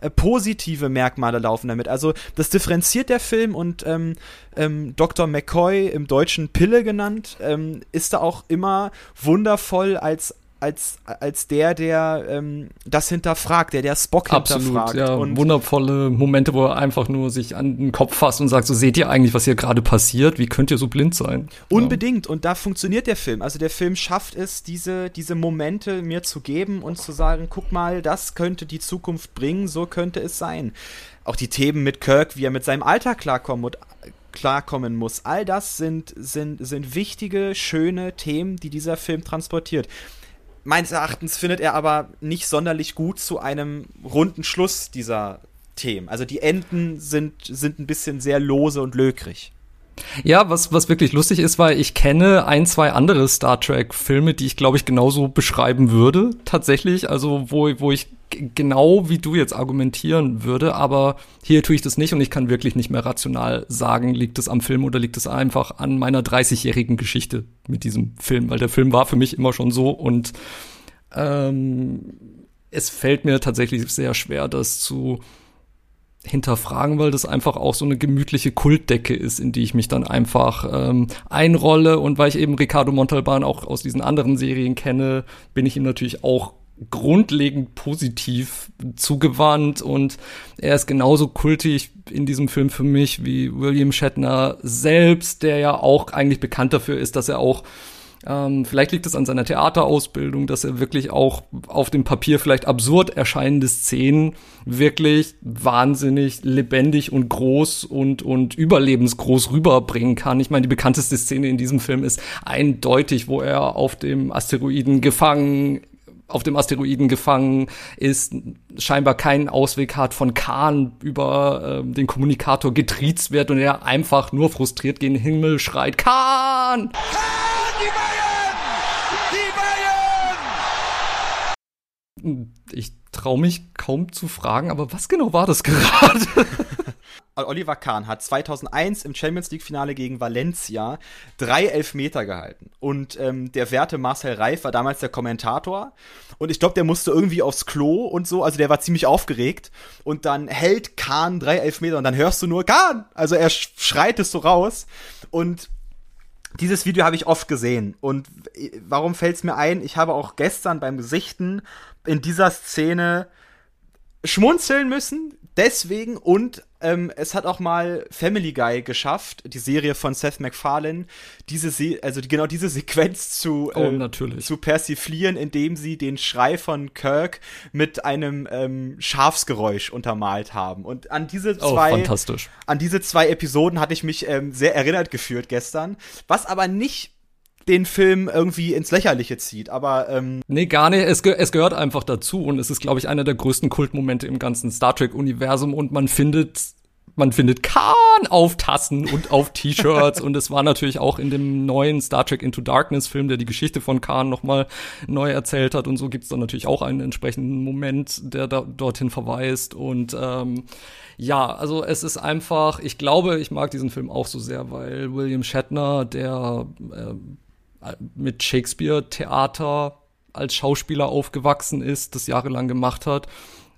äh, positive Merkmale laufen damit. Also das differenziert der Film und ähm, ähm, Dr. McCoy im Deutschen Pille genannt, ähm, ist da auch immer wundervoll als als, als der, der ähm, das hinterfragt, der der Spock Absolut, hinterfragt. Ja, und wundervolle Momente, wo er einfach nur sich an den Kopf fasst und sagt, so seht ihr eigentlich, was hier gerade passiert? Wie könnt ihr so blind sein? Unbedingt. Ja. Und da funktioniert der Film. Also der Film schafft es, diese, diese Momente mir zu geben und zu sagen, guck mal, das könnte die Zukunft bringen, so könnte es sein. Auch die Themen mit Kirk, wie er mit seinem Alter klarkommen und klarkommen muss. All das sind, sind, sind wichtige, schöne Themen, die dieser Film transportiert meines Erachtens findet er aber nicht sonderlich gut zu einem runden Schluss dieser Themen. Also die Enden sind, sind ein bisschen sehr lose und lökrig. Ja, was, was wirklich lustig ist, weil ich kenne ein, zwei andere Star Trek-Filme, die ich, glaube ich, genauso beschreiben würde, tatsächlich. Also, wo, wo ich genau wie du jetzt argumentieren würde, aber hier tue ich das nicht und ich kann wirklich nicht mehr rational sagen, liegt es am Film oder liegt es einfach an meiner 30-jährigen Geschichte mit diesem Film, weil der Film war für mich immer schon so und ähm, es fällt mir tatsächlich sehr schwer, das zu hinterfragen, weil das einfach auch so eine gemütliche Kultdecke ist, in die ich mich dann einfach ähm, einrolle. Und weil ich eben Ricardo Montalban auch aus diesen anderen Serien kenne, bin ich ihm natürlich auch grundlegend positiv zugewandt. Und er ist genauso kultig in diesem Film für mich wie William Shatner selbst, der ja auch eigentlich bekannt dafür ist, dass er auch ähm, vielleicht liegt es an seiner Theaterausbildung, dass er wirklich auch auf dem Papier vielleicht absurd erscheinende Szenen wirklich wahnsinnig lebendig und groß und, und überlebensgroß rüberbringen kann. Ich meine, die bekannteste Szene in diesem Film ist eindeutig, wo er auf dem Asteroiden gefangen auf dem Asteroiden gefangen ist, scheinbar keinen Ausweg hat, von Khan über äh, den Kommunikator getriezt wird und er einfach nur frustriert gegen den Himmel schreit, Khan! Khan, die Bayern! Die Bayern! Ich traue mich kaum zu fragen, aber was genau war das gerade? Oliver Kahn hat 2001 im Champions League Finale gegen Valencia drei Elfmeter gehalten. Und ähm, der werte Marcel Reif war damals der Kommentator. Und ich glaube, der musste irgendwie aufs Klo und so. Also der war ziemlich aufgeregt. Und dann hält Kahn drei Elfmeter und dann hörst du nur Kahn. Also er schreit es so raus. Und dieses Video habe ich oft gesehen. Und äh, warum fällt es mir ein? Ich habe auch gestern beim Gesichten in dieser Szene schmunzeln müssen, deswegen und ähm, es hat auch mal Family Guy geschafft, die Serie von Seth MacFarlane, diese Se also genau diese Sequenz zu, oh, äh, zu persiflieren, indem sie den Schrei von Kirk mit einem ähm, Schafsgeräusch untermalt haben. Und an diese oh, zwei, oh, an diese zwei Episoden hatte ich mich ähm, sehr erinnert geführt gestern, was aber nicht den Film irgendwie ins Lächerliche zieht, aber ähm Nee, gar nicht. Es, ge es gehört einfach dazu und es ist, glaube ich, einer der größten Kultmomente im ganzen Star Trek-Universum und man findet man findet Khan auf Tassen und auf T-Shirts und es war natürlich auch in dem neuen Star Trek Into Darkness Film, der die Geschichte von Khan nochmal neu erzählt hat und so gibt's dann natürlich auch einen entsprechenden Moment, der da dorthin verweist und ähm, ja, also es ist einfach, ich glaube, ich mag diesen Film auch so sehr, weil William Shatner, der äh, mit Shakespeare-Theater als Schauspieler aufgewachsen ist, das jahrelang gemacht hat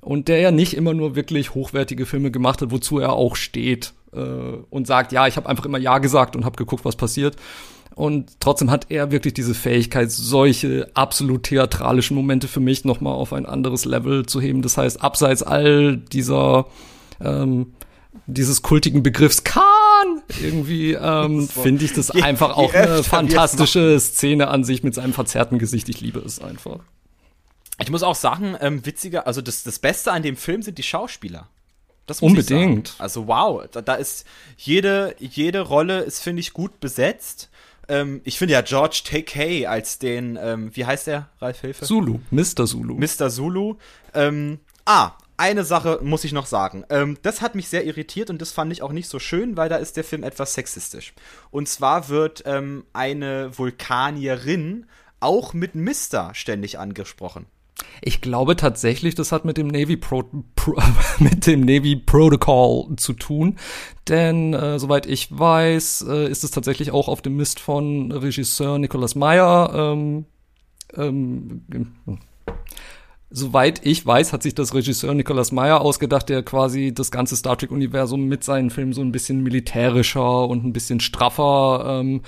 und der ja nicht immer nur wirklich hochwertige Filme gemacht hat, wozu er auch steht äh, und sagt, ja, ich habe einfach immer ja gesagt und habe geguckt, was passiert. Und trotzdem hat er wirklich diese Fähigkeit, solche absolut theatralischen Momente für mich noch mal auf ein anderes Level zu heben. Das heißt, abseits all dieser ähm, dieses kultigen Begriffs Kahn irgendwie ähm, finde ich das je, einfach auch eine fantastische Szene an sich mit seinem verzerrten Gesicht. Ich liebe es einfach. Ich muss auch sagen, ähm, witziger, also das, das Beste an dem Film sind die Schauspieler. Das muss Unbedingt. Also wow, da, da, ist jede, jede Rolle ist, finde ich, gut besetzt. Ähm, ich finde ja George Takei als den, ähm, wie heißt der, Ralf Hilfe? Zulu, Mr. Zulu. Mr. Zulu. Ähm, ah, eine Sache muss ich noch sagen. Ähm, das hat mich sehr irritiert und das fand ich auch nicht so schön, weil da ist der Film etwas sexistisch. Und zwar wird ähm, eine Vulkanierin auch mit Mister ständig angesprochen. Ich glaube tatsächlich, das hat mit dem Navy Pro, Pro mit dem Navy Protocol zu tun, denn äh, soweit ich weiß, äh, ist es tatsächlich auch auf dem Mist von Regisseur Nicholas Meyer ähm, ähm, Soweit ich weiß, hat sich das Regisseur Nicholas Meyer ausgedacht, der quasi das ganze Star Trek-Universum mit seinen Filmen so ein bisschen militärischer und ein bisschen straffer ähm,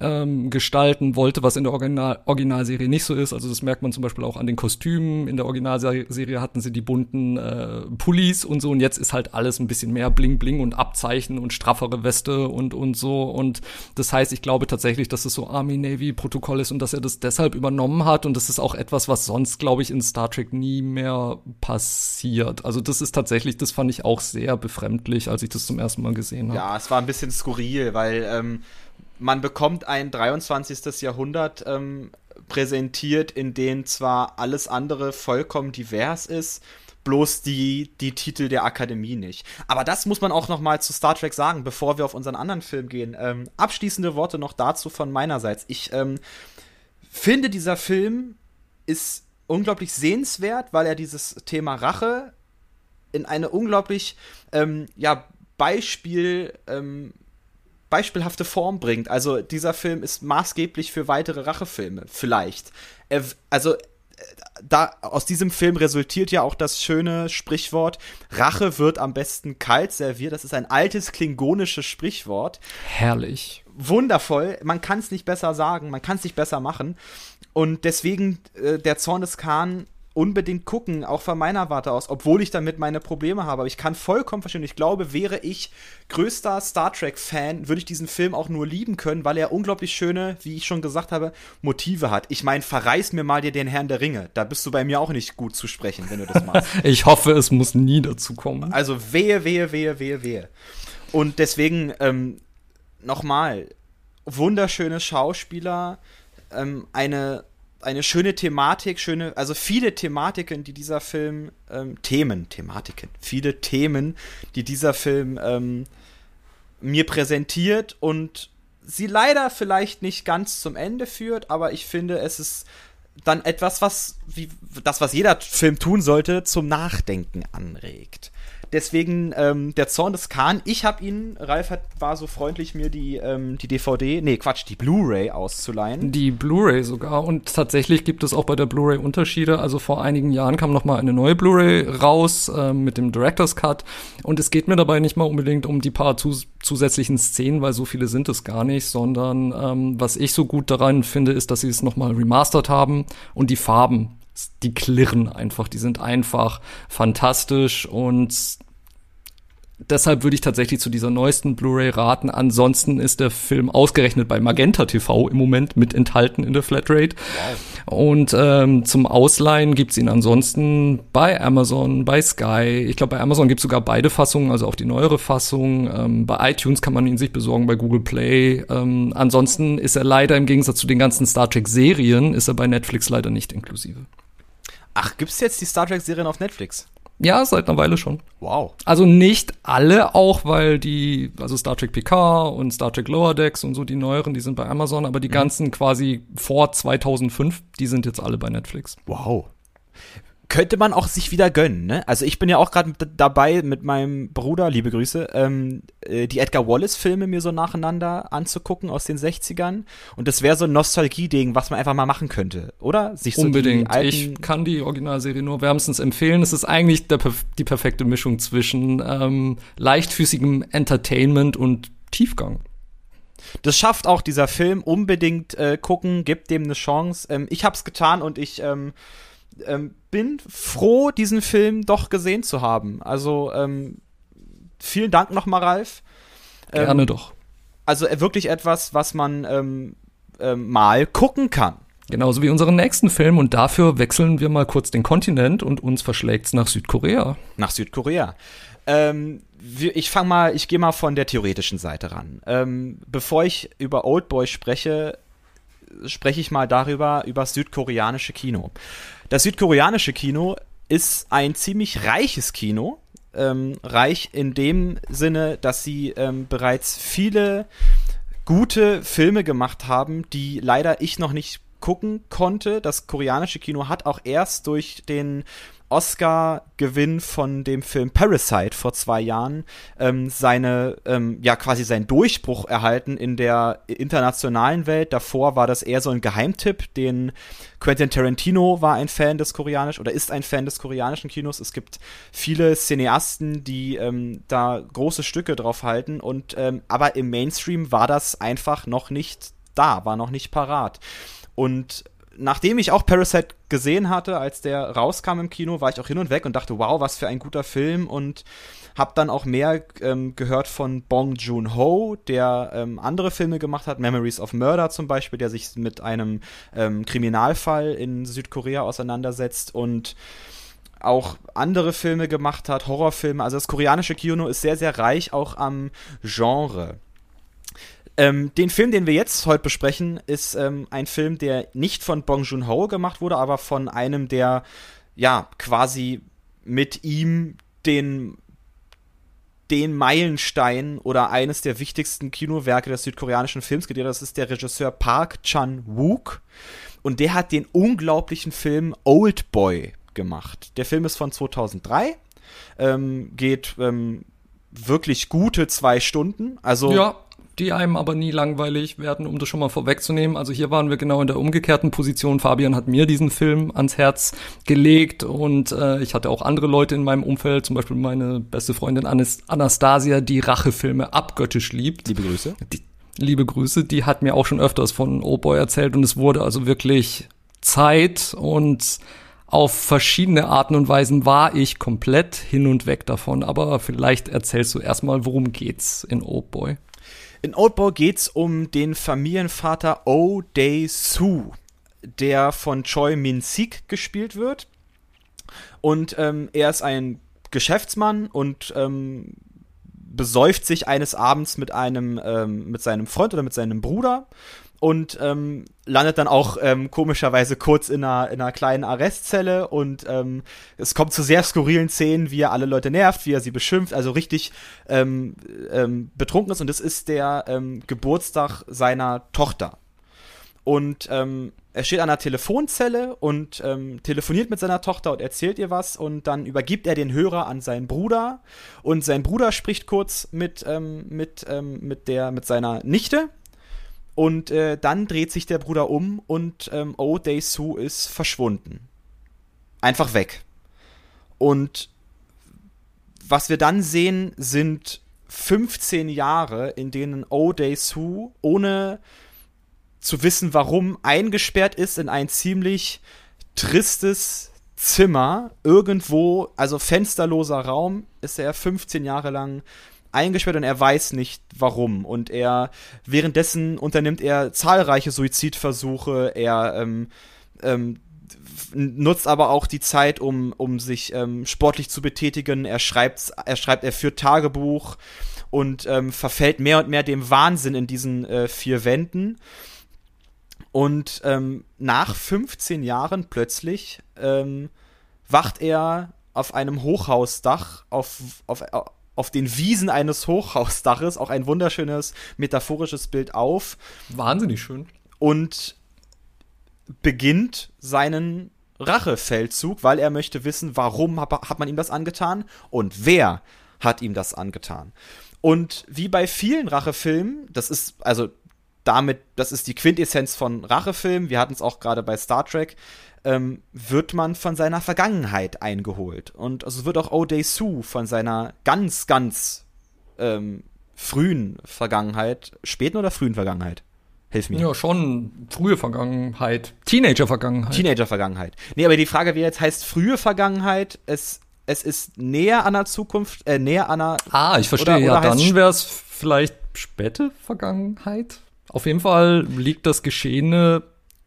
ähm, gestalten wollte, was in der Original Originalserie nicht so ist. Also das merkt man zum Beispiel auch an den Kostümen. In der Originalserie hatten sie die bunten äh, Pullis und so und jetzt ist halt alles ein bisschen mehr Bling Bling und Abzeichen und straffere Weste und und so und das heißt, ich glaube tatsächlich, dass es so Army Navy Protokoll ist und dass er das deshalb übernommen hat und das ist auch etwas, was sonst glaube ich in Star Trek nie mehr passiert. Also das ist tatsächlich, das fand ich auch sehr befremdlich, als ich das zum ersten Mal gesehen habe. Ja, es war ein bisschen skurril, weil ähm, man bekommt ein 23. Jahrhundert ähm, präsentiert, in dem zwar alles andere vollkommen divers ist, bloß die, die Titel der Akademie nicht. Aber das muss man auch noch mal zu Star Trek sagen, bevor wir auf unseren anderen Film gehen. Ähm, abschließende Worte noch dazu von meinerseits. Ich ähm, finde, dieser Film ist unglaublich sehenswert, weil er dieses Thema Rache in eine unglaublich ähm, ja, Beispiel ähm, beispielhafte Form bringt. Also dieser Film ist maßgeblich für weitere Rachefilme, vielleicht. Er, also äh, da aus diesem Film resultiert ja auch das schöne Sprichwort Rache wird am besten kalt serviert. Das ist ein altes klingonisches Sprichwort. Herrlich. Wundervoll. Man kann es nicht besser sagen, man kann es nicht besser machen. Und deswegen äh, der Zorn des Khan unbedingt gucken, auch von meiner Warte aus, obwohl ich damit meine Probleme habe. Aber ich kann vollkommen verstehen. Ich glaube, wäre ich größter Star Trek-Fan, würde ich diesen Film auch nur lieben können, weil er unglaublich schöne, wie ich schon gesagt habe, Motive hat. Ich meine, verreiß mir mal dir den Herrn der Ringe. Da bist du bei mir auch nicht gut zu sprechen, wenn du das machst. ich hoffe, es muss nie dazu kommen. Also wehe, wehe, wehe, wehe, wehe. Und deswegen, ähm, nochmal, wunderschöne Schauspieler, ähm, eine eine schöne Thematik, schöne, also viele Thematiken, die dieser Film, ähm, Themen, Thematiken, viele Themen, die dieser Film ähm, mir präsentiert und sie leider vielleicht nicht ganz zum Ende führt, aber ich finde, es ist dann etwas, was, wie das, was jeder Film tun sollte, zum Nachdenken anregt. Deswegen ähm, der Zorn des Khan. Ich habe ihn, Ralf hat, war so freundlich, mir die, ähm, die DVD, nee, Quatsch, die Blu-ray auszuleihen. Die Blu-ray sogar. Und tatsächlich gibt es auch bei der Blu-ray Unterschiede. Also vor einigen Jahren kam noch mal eine neue Blu-ray raus äh, mit dem Director's Cut. Und es geht mir dabei nicht mal unbedingt um die paar zus zusätzlichen Szenen, weil so viele sind es gar nicht, sondern ähm, was ich so gut daran finde, ist, dass sie es noch mal remastert haben und die Farben die klirren einfach, die sind einfach fantastisch und deshalb würde ich tatsächlich zu dieser neuesten Blu-ray raten. Ansonsten ist der Film ausgerechnet bei Magenta TV im Moment mit enthalten in der Flatrate. Wow. Und ähm, zum Ausleihen gibt's ihn ansonsten bei Amazon, bei Sky. Ich glaube, bei Amazon gibt's sogar beide Fassungen, also auch die neuere Fassung. Ähm, bei iTunes kann man ihn sich besorgen, bei Google Play. Ähm, ansonsten ist er leider im Gegensatz zu den ganzen Star Trek-Serien, ist er bei Netflix leider nicht inklusive. Ach, gibt's jetzt die Star Trek-Serien auf Netflix? Ja, seit einer Weile schon. Wow. Also nicht alle auch, weil die, also Star Trek PK und Star Trek Lower Decks und so die neueren, die sind bei Amazon, aber die mhm. ganzen quasi vor 2005, die sind jetzt alle bei Netflix. Wow könnte man auch sich wieder gönnen, ne? Also ich bin ja auch gerade dabei mit meinem Bruder, liebe Grüße, ähm, äh, die Edgar Wallace-Filme mir so nacheinander anzugucken aus den 60ern. Und das wäre so ein Nostalgie-Ding, was man einfach mal machen könnte, oder? Sich so Unbedingt. ich kann die Originalserie nur wärmstens empfehlen. Es ist eigentlich der, die perfekte Mischung zwischen ähm, leichtfüßigem Entertainment und Tiefgang. Das schafft auch dieser Film unbedingt äh, gucken, gibt dem eine Chance. Ähm, ich hab's getan und ich ähm, ähm, bin froh, diesen Film doch gesehen zu haben. Also ähm, vielen Dank nochmal, Ralf. Ähm, Gerne doch. Also äh, wirklich etwas, was man ähm, mal gucken kann. Genauso wie unseren nächsten Film und dafür wechseln wir mal kurz den Kontinent und uns verschlägt's nach Südkorea. Nach Südkorea. Ähm, ich fange mal, ich gehe mal von der theoretischen Seite ran. Ähm, bevor ich über Oldboy spreche, spreche ich mal darüber, über das südkoreanische Kino. Das südkoreanische Kino ist ein ziemlich reiches Kino. Ähm, reich in dem Sinne, dass sie ähm, bereits viele gute Filme gemacht haben, die leider ich noch nicht gucken konnte. Das koreanische Kino hat auch erst durch den Oscar-Gewinn von dem Film Parasite vor zwei Jahren ähm, seine, ähm, ja, quasi seinen Durchbruch erhalten in der internationalen Welt. Davor war das eher so ein Geheimtipp, den Quentin Tarantino war ein Fan des koreanischen oder ist ein Fan des koreanischen Kinos. Es gibt viele Cineasten, die ähm, da große Stücke drauf halten und ähm, aber im Mainstream war das einfach noch nicht da, war noch nicht parat. Und nachdem ich auch Parasite gesehen hatte, als der rauskam im Kino, war ich auch hin und weg und dachte, wow, was für ein guter Film und habe dann auch mehr ähm, gehört von Bong Joon-ho, der ähm, andere Filme gemacht hat, Memories of Murder zum Beispiel, der sich mit einem ähm, Kriminalfall in Südkorea auseinandersetzt und auch andere Filme gemacht hat, Horrorfilme. Also das koreanische Kino ist sehr, sehr reich auch am Genre. Ähm, den Film, den wir jetzt heute besprechen, ist ähm, ein Film, der nicht von Bong Joon-ho gemacht wurde, aber von einem, der ja quasi mit ihm den den Meilenstein oder eines der wichtigsten Kinowerke des südkoreanischen Films gedreht. Das ist der Regisseur Park Chan-wook. Und der hat den unglaublichen Film Old Boy gemacht. Der Film ist von 2003, ähm, geht ähm, wirklich gute zwei Stunden. Also ja, die einem aber nie langweilig werden, um das schon mal vorwegzunehmen. Also hier waren wir genau in der umgekehrten Position. Fabian hat mir diesen Film ans Herz gelegt und äh, ich hatte auch andere Leute in meinem Umfeld, zum Beispiel meine beste Freundin Anastasia, die Rachefilme abgöttisch liebt. Liebe Grüße. Die, liebe Grüße, die hat mir auch schon öfters von Oh Boy erzählt und es wurde also wirklich Zeit und auf verschiedene Arten und Weisen war ich komplett hin und weg davon. Aber vielleicht erzählst du erstmal, worum geht's in Old Boy? In Old Boy geht's um den Familienvater O Day Soo, der von Choi Min Sik gespielt wird. Und ähm, er ist ein Geschäftsmann und ähm, besäuft sich eines Abends mit einem, ähm, mit seinem Freund oder mit seinem Bruder und ähm, landet dann auch ähm, komischerweise kurz in einer, in einer kleinen Arrestzelle. Und ähm, es kommt zu sehr skurrilen Szenen, wie er alle Leute nervt, wie er sie beschimpft, also richtig ähm, ähm, betrunken ist. Und es ist der ähm, Geburtstag seiner Tochter. Und ähm, er steht an einer Telefonzelle und ähm, telefoniert mit seiner Tochter und erzählt ihr was. Und dann übergibt er den Hörer an seinen Bruder. Und sein Bruder spricht kurz mit, ähm, mit, ähm, mit, der, mit seiner Nichte und äh, dann dreht sich der Bruder um und ähm, Oh Day Soo ist verschwunden. Einfach weg. Und was wir dann sehen, sind 15 Jahre, in denen Oh Day Soo ohne zu wissen, warum, eingesperrt ist in ein ziemlich tristes Zimmer. Irgendwo, also fensterloser Raum, ist er 15 Jahre lang eingesperrt und er weiß nicht warum. Und er, währenddessen unternimmt er zahlreiche Suizidversuche, er ähm, ähm, nutzt aber auch die Zeit, um, um sich ähm, sportlich zu betätigen. Er schreibt, er schreibt, er führt Tagebuch und ähm, verfällt mehr und mehr dem Wahnsinn in diesen äh, vier Wänden. Und ähm, nach 15 Jahren plötzlich ähm, wacht er auf einem Hochhausdach auf, auf, auf den Wiesen eines Hochhausdaches, auch ein wunderschönes metaphorisches Bild auf. Wahnsinnig schön. Und beginnt seinen Rachefeldzug, weil er möchte wissen, warum hat man ihm das angetan und wer hat ihm das angetan. Und wie bei vielen Rachefilmen, das ist also damit, das ist die Quintessenz von Rachefilmen, wir hatten es auch gerade bei Star Trek, ähm, wird man von seiner Vergangenheit eingeholt. Und also wird auch O'Day Sue von seiner ganz, ganz ähm, frühen Vergangenheit, späten oder frühen Vergangenheit? Hilf mir. Ja, schon frühe Vergangenheit. Teenager-Vergangenheit. Teenager-Vergangenheit. Nee, aber die Frage, wie jetzt heißt frühe Vergangenheit, es, es ist näher an der Zukunft, äh, näher an der. Ah, ich verstehe. Oder, oder ja, dann wäre es vielleicht späte Vergangenheit. Auf jeden Fall liegt das Geschehene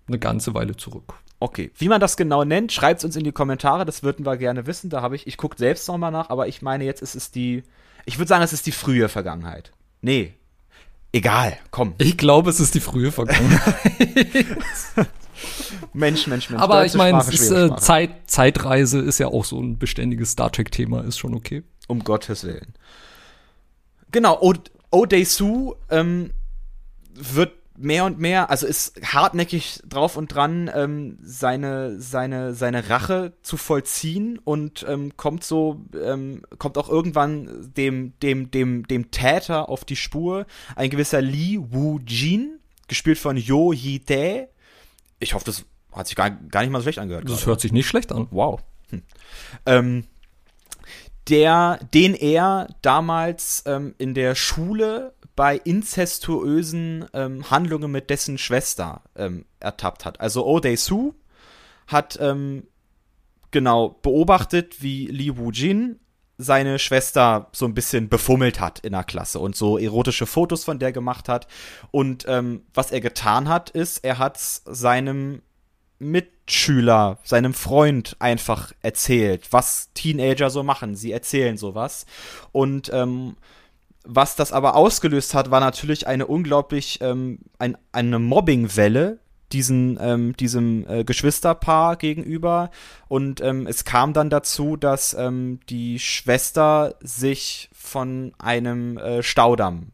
eine ganze Weile zurück. Okay, wie man das genau nennt, schreibt es uns in die Kommentare, das würden wir gerne wissen. Da habe ich, ich gucke selbst nochmal nach, aber ich meine, jetzt ist es die, ich würde sagen, es ist die frühe Vergangenheit. Nee, egal, komm. Ich glaube, es ist die frühe Vergangenheit. Mensch, Mensch, Mensch. Aber ich meine, äh, Zeit, Zeitreise ist ja auch so ein beständiges Star Trek-Thema, ist schon okay. Um Gottes Willen. Genau, O'Day Sue ähm, wird mehr und mehr, also ist hartnäckig drauf und dran, ähm, seine, seine, seine Rache zu vollziehen und ähm, kommt so, ähm, kommt auch irgendwann dem, dem, dem, dem Täter auf die Spur. Ein gewisser Lee Woo-jin, gespielt von Yo Yi-tae. Ich hoffe, das hat sich gar, gar nicht mal so schlecht angehört. Das gerade. hört sich nicht schlecht an. Wow. Hm. Ähm, der, den er damals ähm, in der Schule bei inzestuösen ähm, Handlungen mit dessen Schwester ähm, ertappt hat. Also O'Day Sue hat ähm, genau beobachtet, wie Li Wu-jin seine Schwester so ein bisschen befummelt hat in der Klasse und so erotische Fotos von der gemacht hat. Und ähm, was er getan hat, ist, er hat seinem Mitschüler, seinem Freund einfach erzählt, was Teenager so machen. Sie erzählen sowas. Und ähm, was das aber ausgelöst hat, war natürlich eine unglaublich ähm, ein, eine Mobbingwelle diesen ähm, diesem äh, Geschwisterpaar gegenüber. Und ähm, es kam dann dazu, dass ähm, die Schwester sich von einem äh, Staudamm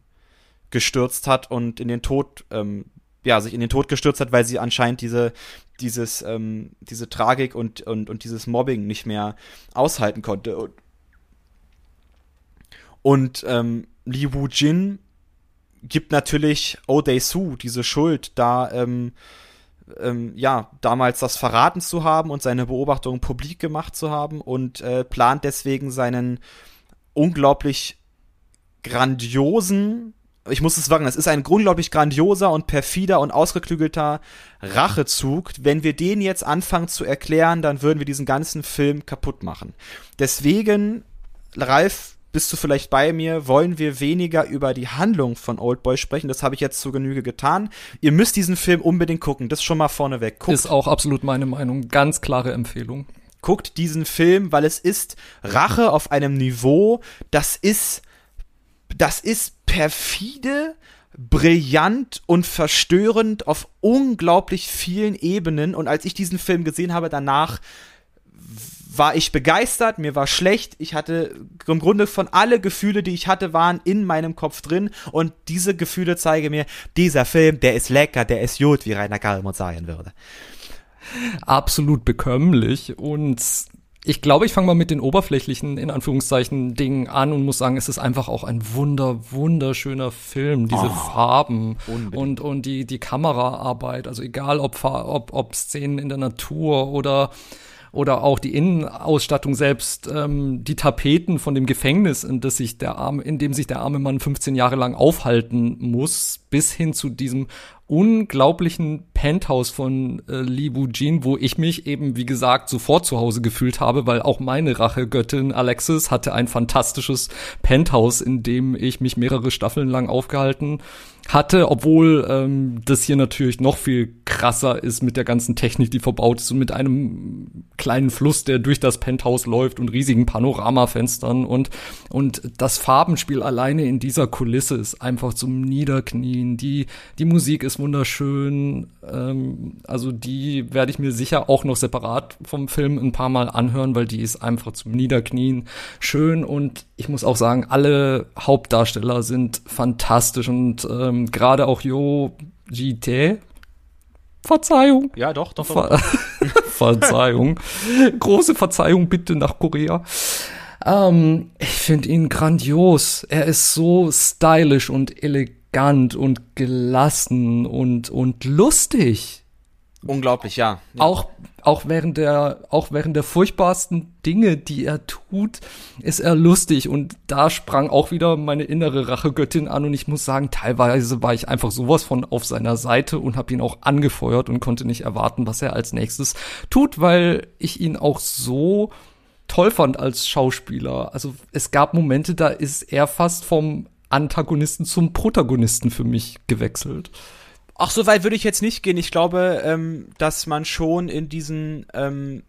gestürzt hat und in den Tod ähm, ja sich in den Tod gestürzt hat, weil sie anscheinend diese dieses ähm, diese Tragik und und und dieses Mobbing nicht mehr aushalten konnte. Und, und ähm, Li Wu-jin gibt natürlich O'Day Su diese Schuld, da ähm, ähm, ja damals das verraten zu haben und seine Beobachtungen publik gemacht zu haben und äh, plant deswegen seinen unglaublich grandiosen ich muss es sagen, es ist ein unglaublich grandioser und perfider und ausgeklügelter Rachezug. Wenn wir den jetzt anfangen zu erklären, dann würden wir diesen ganzen Film kaputt machen. Deswegen, Ralf, bist du vielleicht bei mir, wollen wir weniger über die Handlung von Oldboy sprechen. Das habe ich jetzt zur Genüge getan. Ihr müsst diesen Film unbedingt gucken. Das schon mal vorneweg. Guckt. Ist auch absolut meine Meinung. Ganz klare Empfehlung. Guckt diesen Film, weil es ist Rache auf einem Niveau, das ist, das ist perfide, brillant und verstörend auf unglaublich vielen Ebenen. Und als ich diesen Film gesehen habe, danach war ich begeistert, mir war schlecht, ich hatte im Grunde von alle Gefühle, die ich hatte, waren in meinem Kopf drin und diese Gefühle zeigen mir, dieser Film, der ist lecker, der ist gut, wie Rainer Kalmund sagen würde. Absolut bekömmlich und ich glaube, ich fange mal mit den oberflächlichen, in Anführungszeichen, Dingen an und muss sagen, es ist einfach auch ein wunder, wunderschöner Film. Diese oh, Farben und, und die, die Kameraarbeit. Also egal, ob, ob, ob Szenen in der Natur oder oder auch die Innenausstattung selbst, ähm, die Tapeten von dem Gefängnis, in, das sich der arme, in dem sich der arme Mann 15 Jahre lang aufhalten muss, bis hin zu diesem unglaublichen Penthouse von äh, Li Jin, wo ich mich eben, wie gesagt, sofort zu Hause gefühlt habe, weil auch meine Rachegöttin Alexis hatte ein fantastisches Penthouse, in dem ich mich mehrere Staffeln lang aufgehalten hatte, obwohl ähm, das hier natürlich noch viel krasser ist mit der ganzen Technik, die verbaut ist und mit einem kleinen Fluss, der durch das Penthouse läuft und riesigen Panoramafenstern und und das Farbenspiel alleine in dieser Kulisse ist einfach zum Niederknien. Die die Musik ist wunderschön, ähm, also die werde ich mir sicher auch noch separat vom Film ein paar Mal anhören, weil die ist einfach zum Niederknien schön und ich muss auch sagen, alle Hauptdarsteller sind fantastisch und ähm, gerade auch Yo Ji-tae, Verzeihung. Ja, doch, doch. doch. Ver Verzeihung. Große Verzeihung bitte nach Korea. Ähm, ich finde ihn grandios. Er ist so stylisch und elegant und gelassen und, und lustig. Unglaublich, ja. ja. Auch, auch während der, auch während der furchtbarsten Dinge, die er tut, ist er lustig. Und da sprang auch wieder meine innere Rachegöttin an. Und ich muss sagen, teilweise war ich einfach sowas von auf seiner Seite und habe ihn auch angefeuert und konnte nicht erwarten, was er als nächstes tut, weil ich ihn auch so toll fand als Schauspieler. Also es gab Momente, da ist er fast vom Antagonisten zum Protagonisten für mich gewechselt. Ach, so weit würde ich jetzt nicht gehen. Ich glaube, ähm, dass man schon in diesen ähm,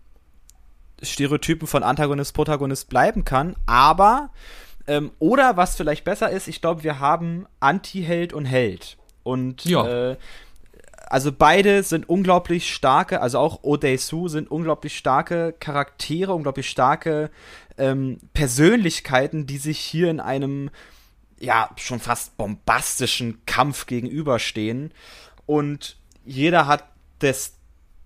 Stereotypen von Antagonist, Protagonist bleiben kann. Aber, ähm, oder was vielleicht besser ist, ich glaube, wir haben Anti-Held und Held. Und ja. äh, also beide sind unglaublich starke, also auch Odesu sind unglaublich starke Charaktere, unglaublich starke ähm, Persönlichkeiten, die sich hier in einem ja schon fast bombastischen Kampf gegenüberstehen. Und jeder hat das,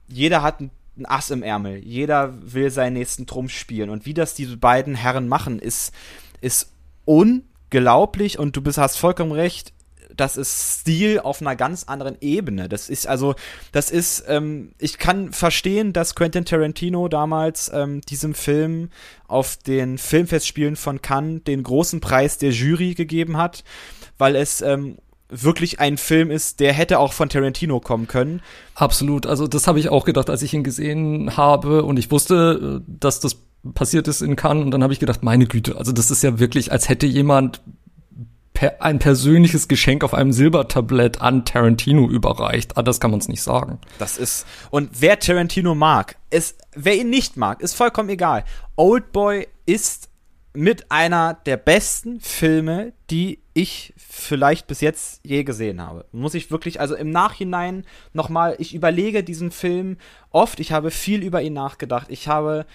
jeder hat ein Ass im Ärmel, jeder will seinen nächsten Trumpf spielen. Und wie das diese beiden Herren machen, ist, ist unglaublich. Und du bist, hast vollkommen recht, das ist Stil auf einer ganz anderen Ebene. Das ist also, das ist, ähm, ich kann verstehen, dass Quentin Tarantino damals ähm, diesem Film auf den Filmfestspielen von Cannes den großen Preis der Jury gegeben hat, weil es ähm, wirklich ein Film ist, der hätte auch von Tarantino kommen können. Absolut. Also das habe ich auch gedacht, als ich ihn gesehen habe und ich wusste, äh, dass das passiert ist in Cannes und dann habe ich gedacht, meine Güte, also das ist ja wirklich, als hätte jemand per, ein persönliches Geschenk auf einem Silbertablett an Tarantino überreicht. Ah, das kann man es nicht sagen. Das ist und wer Tarantino mag, ist wer ihn nicht mag, ist vollkommen egal. Oldboy ist mit einer der besten Filme, die ich vielleicht bis jetzt je gesehen habe. Muss ich wirklich, also im Nachhinein nochmal, ich überlege diesen Film oft, ich habe viel über ihn nachgedacht. Ich habe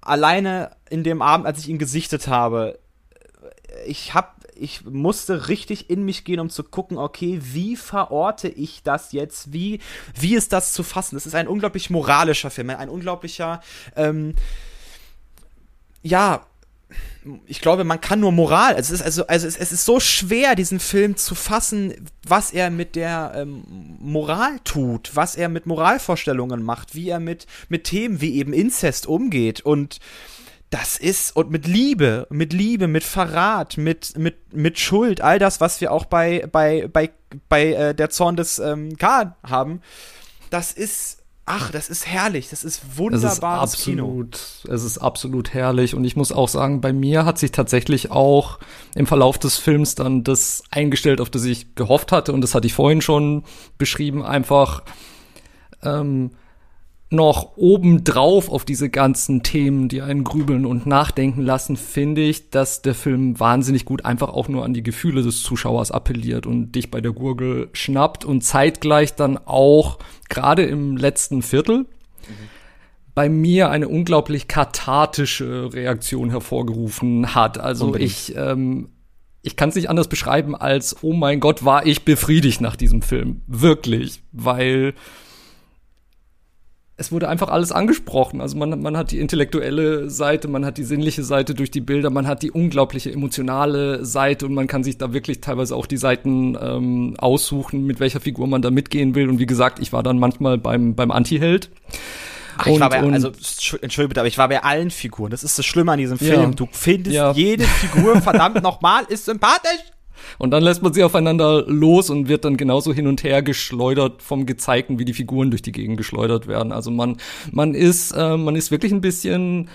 alleine in dem Abend, als ich ihn gesichtet habe, ich habe ich musste richtig in mich gehen, um zu gucken, okay, wie verorte ich das jetzt? Wie, wie ist das zu fassen? Es ist ein unglaublich moralischer Film, ein unglaublicher, ähm, ja, ich glaube, man kann nur Moral. Es ist also, also es, es, ist so schwer, diesen Film zu fassen, was er mit der ähm, Moral tut, was er mit Moralvorstellungen macht, wie er mit, mit Themen wie eben Inzest umgeht und das ist, und mit Liebe, mit Liebe, mit Verrat, mit, mit, mit Schuld, all das, was wir auch bei, bei, bei, bei äh, der Zorn des ähm, K haben, das ist, ach, das ist herrlich, das ist wunderbares es ist absolut, Kino. Es ist absolut herrlich. Und ich muss auch sagen, bei mir hat sich tatsächlich auch im Verlauf des Films dann das eingestellt, auf das ich gehofft hatte. Und das hatte ich vorhin schon beschrieben, einfach, ähm, noch obendrauf auf diese ganzen Themen, die einen grübeln und nachdenken lassen, finde ich, dass der Film wahnsinnig gut einfach auch nur an die Gefühle des Zuschauers appelliert und dich bei der Gurgel schnappt und zeitgleich dann auch gerade im letzten Viertel mhm. bei mir eine unglaublich kathartische Reaktion hervorgerufen hat. Also Unbedingt. ich ähm, ich kann es nicht anders beschreiben als oh mein Gott, war ich befriedigt nach diesem Film, wirklich, weil es wurde einfach alles angesprochen. Also man, man hat die intellektuelle Seite, man hat die sinnliche Seite durch die Bilder, man hat die unglaubliche emotionale Seite und man kann sich da wirklich teilweise auch die Seiten ähm, aussuchen, mit welcher Figur man da mitgehen will. Und wie gesagt, ich war dann manchmal beim, beim Anti-Held. Ach, ich war bei, also, entschuldige bitte, aber ich war bei allen Figuren. Das ist das Schlimme an diesem Film. Ja. Du findest ja. jede Figur, verdammt nochmal, ist sympathisch. Und dann lässt man sie aufeinander los und wird dann genauso hin und her geschleudert vom Gezeigten, wie die Figuren durch die Gegend geschleudert werden. Also man, man ist, äh, man ist wirklich ein bisschen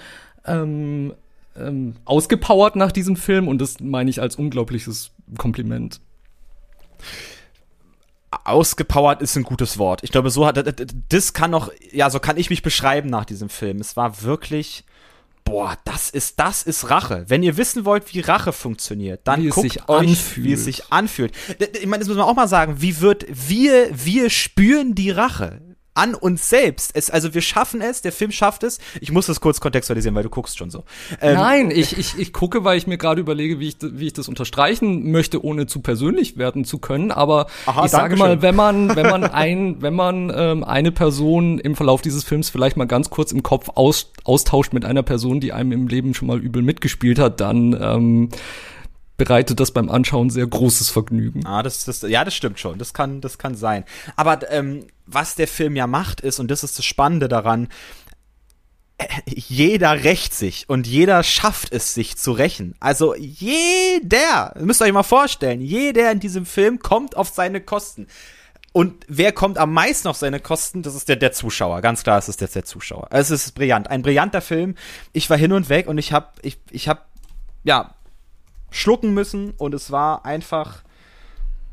ähm, ähm, ausgepowert nach diesem Film und das meine ich als unglaubliches Kompliment ausgepowert ist ein gutes Wort. Ich glaube, so hat das kann noch, ja, so kann ich mich beschreiben nach diesem Film. Es war wirklich boah, das ist, das ist Rache. Wenn ihr wissen wollt, wie Rache funktioniert, dann wie guckt euch, anfühlt. wie es sich anfühlt. Ich meine, das muss man auch mal sagen. Wie wird, wir, wir spüren die Rache an uns selbst. Es, also wir schaffen es, der Film schafft es. Ich muss das kurz kontextualisieren, weil du guckst schon so. Ähm, Nein, ich, ich, ich gucke, weil ich mir gerade überlege, wie ich, wie ich das unterstreichen möchte, ohne zu persönlich werden zu können. Aber Aha, ich sage mal, wenn man, wenn man ein, wenn man ähm, eine Person im Verlauf dieses Films vielleicht mal ganz kurz im Kopf aus, austauscht mit einer Person, die einem im Leben schon mal übel mitgespielt hat, dann ähm, bereitet das beim Anschauen sehr großes Vergnügen. Ah, das, das, ja, das stimmt schon. Das kann, das kann sein. Aber ähm, was der Film ja macht, ist, und das ist das Spannende daran, äh, jeder rächt sich und jeder schafft es, sich zu rächen. Also jeder, müsst ihr euch mal vorstellen, jeder in diesem Film kommt auf seine Kosten. Und wer kommt am meisten auf seine Kosten? Das ist der, der Zuschauer. Ganz klar, es ist jetzt der Zuschauer. Es ist brillant. Ein brillanter Film. Ich war hin und weg und ich hab, ich, ich hab, ja, schlucken müssen und es war einfach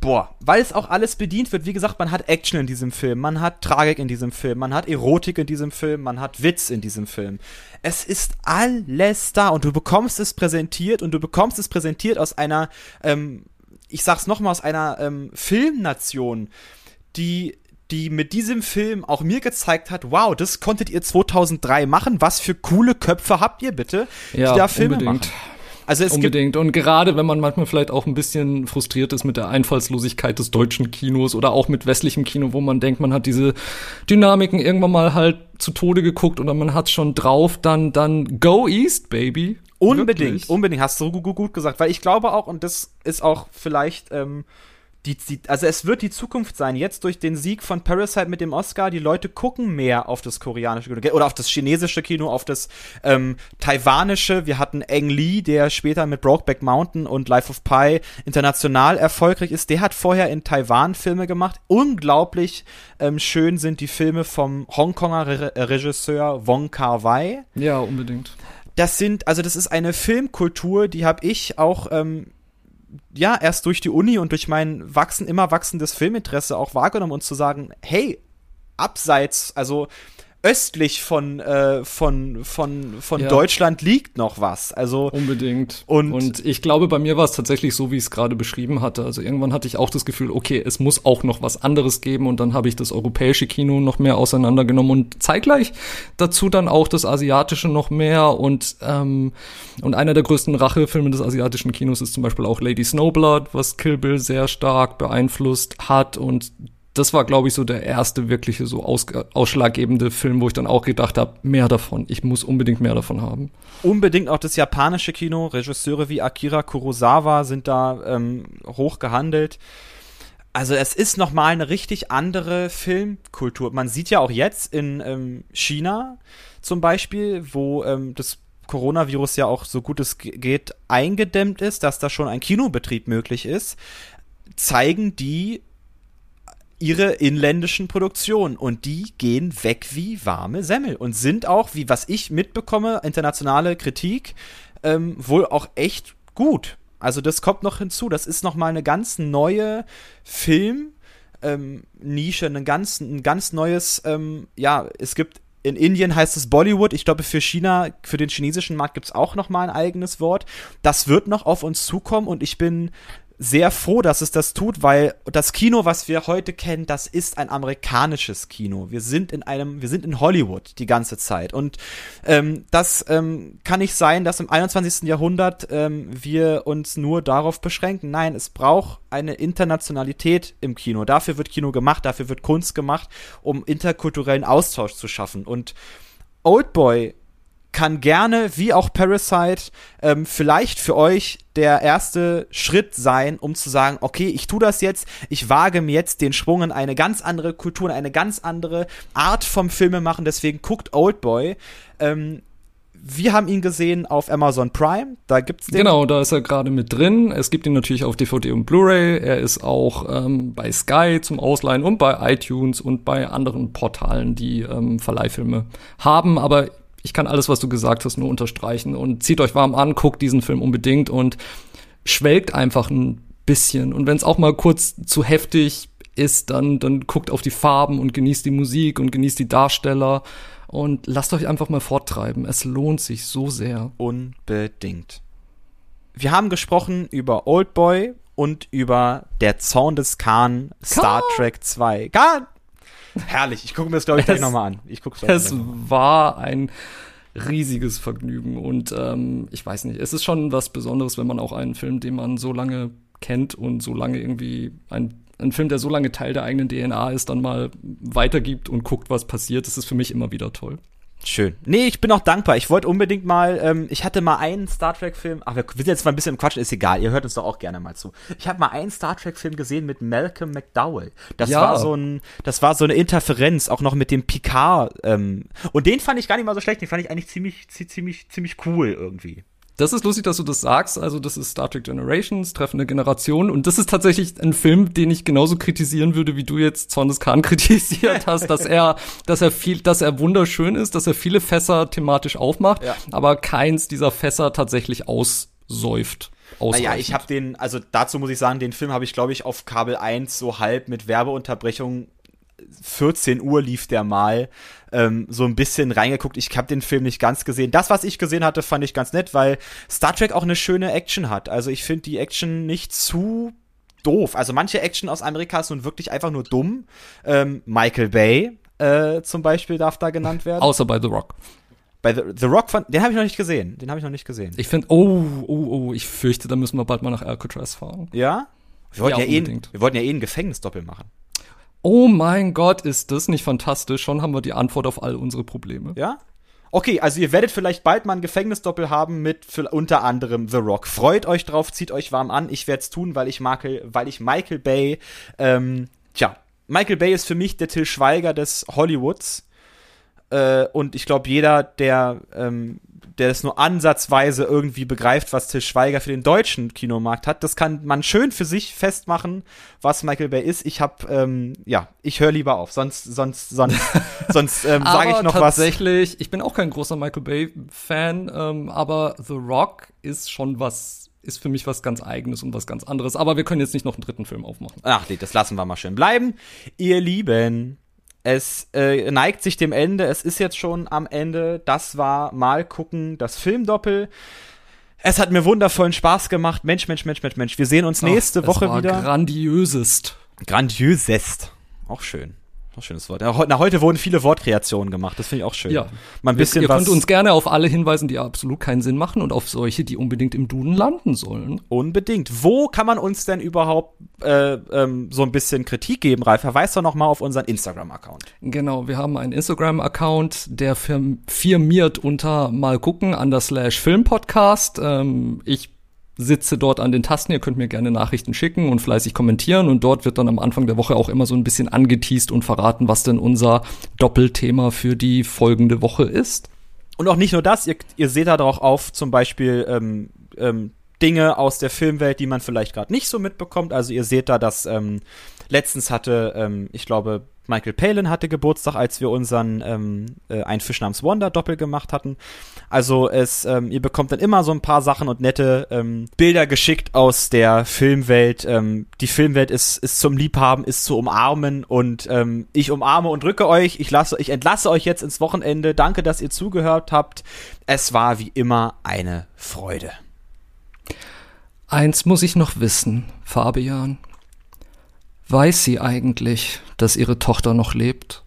boah, weil es auch alles bedient wird. Wie gesagt, man hat Action in diesem Film, man hat Tragik in diesem Film, man hat Erotik in diesem Film, man hat Witz in diesem Film. Es ist alles da und du bekommst es präsentiert und du bekommst es präsentiert aus einer, ähm, ich sag's nochmal, aus einer ähm, Filmnation, die die mit diesem Film auch mir gezeigt hat, wow, das konntet ihr 2003 machen, was für coole Köpfe habt ihr bitte, ja, die da Filme unbedingt. machen. Also es Unbedingt. Und gerade wenn man manchmal vielleicht auch ein bisschen frustriert ist mit der Einfallslosigkeit des deutschen Kinos oder auch mit westlichem Kino, wo man denkt, man hat diese Dynamiken irgendwann mal halt zu Tode geguckt oder man hat's schon drauf, dann, dann go east, baby. Unbedingt, Wirklich. unbedingt, hast du gut, gut gesagt, weil ich glaube auch, und das ist auch vielleicht, ähm, die, die, also es wird die Zukunft sein. Jetzt durch den Sieg von Parasite mit dem Oscar, die Leute gucken mehr auf das koreanische Kino oder auf das chinesische Kino, auf das ähm, taiwanische. Wir hatten Eng Lee, der später mit Brokeback Mountain und Life of Pi international erfolgreich ist. Der hat vorher in Taiwan Filme gemacht. Unglaublich ähm, schön sind die Filme vom Hongkonger Re Regisseur Wong Kar Wai. Ja, unbedingt. Das sind, also das ist eine Filmkultur, die habe ich auch ähm, ja, erst durch die Uni und durch mein wachsen, immer wachsendes Filminteresse auch wahrgenommen und zu sagen, hey, abseits, also östlich von, äh, von, von, von ja. Deutschland liegt noch was. Also unbedingt. Und, und ich glaube, bei mir war es tatsächlich so, wie ich es gerade beschrieben hatte. Also irgendwann hatte ich auch das Gefühl, okay, es muss auch noch was anderes geben und dann habe ich das europäische Kino noch mehr auseinandergenommen und zeitgleich dazu dann auch das asiatische noch mehr und ähm, und einer der größten Rachefilme des asiatischen Kinos ist zum Beispiel auch Lady Snowblood, was Kill Bill sehr stark beeinflusst hat und das war, glaube ich, so der erste wirkliche so aus, ausschlaggebende Film, wo ich dann auch gedacht habe, mehr davon. Ich muss unbedingt mehr davon haben. Unbedingt auch das japanische Kino. Regisseure wie Akira Kurosawa sind da ähm, hoch gehandelt. Also es ist noch mal eine richtig andere Filmkultur. Man sieht ja auch jetzt in ähm, China zum Beispiel, wo ähm, das Coronavirus ja auch so gut es geht eingedämmt ist, dass da schon ein Kinobetrieb möglich ist, zeigen die ihre inländischen Produktionen und die gehen weg wie warme Semmel und sind auch, wie was ich mitbekomme, internationale Kritik, ähm, wohl auch echt gut. Also das kommt noch hinzu. Das ist noch mal eine ganz neue Film. Ähm, Nische, ein ganz, ein ganz neues, ähm, ja, es gibt in Indien heißt es Bollywood. Ich glaube, für China, für den chinesischen Markt gibt es auch noch mal ein eigenes Wort. Das wird noch auf uns zukommen und ich bin sehr froh, dass es das tut, weil das Kino, was wir heute kennen, das ist ein amerikanisches Kino. Wir sind in einem, wir sind in Hollywood die ganze Zeit. Und ähm, das ähm, kann nicht sein, dass im 21. Jahrhundert ähm, wir uns nur darauf beschränken. Nein, es braucht eine Internationalität im Kino. Dafür wird Kino gemacht, dafür wird Kunst gemacht, um interkulturellen Austausch zu schaffen. Und Oldboy kann gerne, wie auch Parasite, ähm, vielleicht für euch der erste Schritt sein, um zu sagen, okay, ich tue das jetzt, ich wage mir jetzt den Sprung in eine ganz andere Kultur, in eine ganz andere Art vom Filme machen, deswegen guckt Oldboy. Ähm, wir haben ihn gesehen auf Amazon Prime, da gibt's den. Genau, da ist er gerade mit drin. Es gibt ihn natürlich auf DVD und Blu-ray. Er ist auch ähm, bei Sky zum Ausleihen und bei iTunes und bei anderen Portalen, die ähm, Verleihfilme haben. Aber ich kann alles, was du gesagt hast, nur unterstreichen. Und zieht euch warm an, guckt diesen Film unbedingt und schwelgt einfach ein bisschen. Und wenn es auch mal kurz zu heftig ist, dann, dann guckt auf die Farben und genießt die Musik und genießt die Darsteller und lasst euch einfach mal forttreiben. Es lohnt sich so sehr. Unbedingt. Wir haben gesprochen über Oldboy und über Der Zorn des Khan, Star. Trek 2. Khan! Herrlich, ich gucke mir das, glaube ich, gleich nochmal an. Ich guck's es war ein riesiges Vergnügen und ähm, ich weiß nicht, es ist schon was Besonderes, wenn man auch einen Film, den man so lange kennt und so lange irgendwie ein ein Film, der so lange Teil der eigenen DNA ist, dann mal weitergibt und guckt, was passiert. Das ist für mich immer wieder toll. Schön. Nee, ich bin auch dankbar. Ich wollte unbedingt mal, ähm, ich hatte mal einen Star Trek-Film, ach, wir sind jetzt mal ein bisschen im Quatsch, ist egal, ihr hört uns doch auch gerne mal zu. Ich habe mal einen Star Trek-Film gesehen mit Malcolm McDowell. Das ja. war so ein, das war so eine Interferenz, auch noch mit dem Picard. Ähm, und den fand ich gar nicht mal so schlecht, den fand ich eigentlich ziemlich, ziemlich, ziemlich cool irgendwie. Das ist lustig, dass du das sagst. Also, das ist Star Trek Generations, treffende Generation. Und das ist tatsächlich ein Film, den ich genauso kritisieren würde, wie du jetzt Zorn des Khan kritisiert hast, dass er, dass er viel, dass er wunderschön ist, dass er viele Fässer thematisch aufmacht, ja. aber keins dieser Fässer tatsächlich aussäuft. Naja, ich habe den, also dazu muss ich sagen, den Film habe ich, glaube ich, auf Kabel 1 so halb mit Werbeunterbrechung 14 Uhr lief der mal ähm, so ein bisschen reingeguckt. Ich habe den Film nicht ganz gesehen. Das, was ich gesehen hatte, fand ich ganz nett, weil Star Trek auch eine schöne Action hat. Also ich finde die Action nicht zu doof. Also manche Action aus Amerika ist nun wirklich einfach nur dumm. Ähm, Michael Bay äh, zum Beispiel darf da genannt werden. Außer bei The Rock. Bei The, The Rock, fand, den habe ich noch nicht gesehen. Den habe ich noch nicht gesehen. Ich finde, oh, oh, oh, ich fürchte, da müssen wir bald mal nach Alcatraz fahren. Ja? Wir wollten ja, ja eh, wir wollten ja eh ein Gefängnisdoppel machen. Oh mein Gott, ist das nicht fantastisch? Schon haben wir die Antwort auf all unsere Probleme. Ja? Okay, also ihr werdet vielleicht bald mal ein Gefängnisdoppel haben mit für, unter anderem The Rock. Freut euch drauf, zieht euch warm an. Ich werde es tun, weil ich Michael, weil ich Michael Bay, ähm, tja, Michael Bay ist für mich der Till Schweiger des Hollywoods. Äh, und ich glaube, jeder, der ähm, der es nur ansatzweise irgendwie begreift, was Till Schweiger für den deutschen Kinomarkt hat. Das kann man schön für sich festmachen, was Michael Bay ist. Ich habe, ähm, ja, ich höre lieber auf, sonst, sonst, sonst, sonst ähm, sage ich noch tatsächlich, was. Tatsächlich, ich bin auch kein großer Michael Bay Fan, ähm, aber The Rock ist schon was ist für mich was ganz eigenes und was ganz anderes. Aber wir können jetzt nicht noch einen dritten Film aufmachen. Ach nee, das lassen wir mal schön bleiben. Ihr Lieben, es äh, neigt sich dem Ende. Es ist jetzt schon am Ende. Das war mal gucken, das Filmdoppel. Es hat mir wundervollen Spaß gemacht. Mensch, Mensch, Mensch, Mensch, Mensch. Wir sehen uns nächste Ach, Woche war wieder. Grandiösest. Grandiösest. Auch schön. Auch schönes Wort. Na, heute wurden viele Wortkreationen gemacht. Das finde ich auch schön. Ja. Mal ein bisschen ihr was. Ihr könnt uns gerne auf alle hinweisen, die absolut keinen Sinn machen und auf solche, die unbedingt im Duden landen sollen. Unbedingt. Wo kann man uns denn überhaupt äh, ähm, so ein bisschen Kritik geben, Ralf? Verweis doch noch mal auf unseren Instagram-Account. Genau, wir haben einen Instagram-Account, der firmiert unter mal gucken an der Slash Film Podcast. Ähm, ich sitze dort an den Tasten. Ihr könnt mir gerne Nachrichten schicken und fleißig kommentieren. Und dort wird dann am Anfang der Woche auch immer so ein bisschen angeteased und verraten, was denn unser Doppelthema für die folgende Woche ist. Und auch nicht nur das, ihr, ihr seht da drauf auf, zum Beispiel ähm, ähm, Dinge aus der Filmwelt, die man vielleicht gerade nicht so mitbekommt. Also ihr seht da, dass ähm, letztens hatte, ähm, ich glaube, Michael Palin hatte Geburtstag, als wir unseren ähm, äh, Ein Fisch namens Wonder Doppel gemacht hatten. Also es, ähm, ihr bekommt dann immer so ein paar Sachen und nette ähm, Bilder geschickt aus der Filmwelt. Ähm, die Filmwelt ist, ist zum Liebhaben, ist zu umarmen und ähm, ich umarme und drücke euch. Ich lasse, ich entlasse euch jetzt ins Wochenende. Danke, dass ihr zugehört habt. Es war wie immer eine Freude. Eins muss ich noch wissen, Fabian. Weiß sie eigentlich, dass ihre Tochter noch lebt?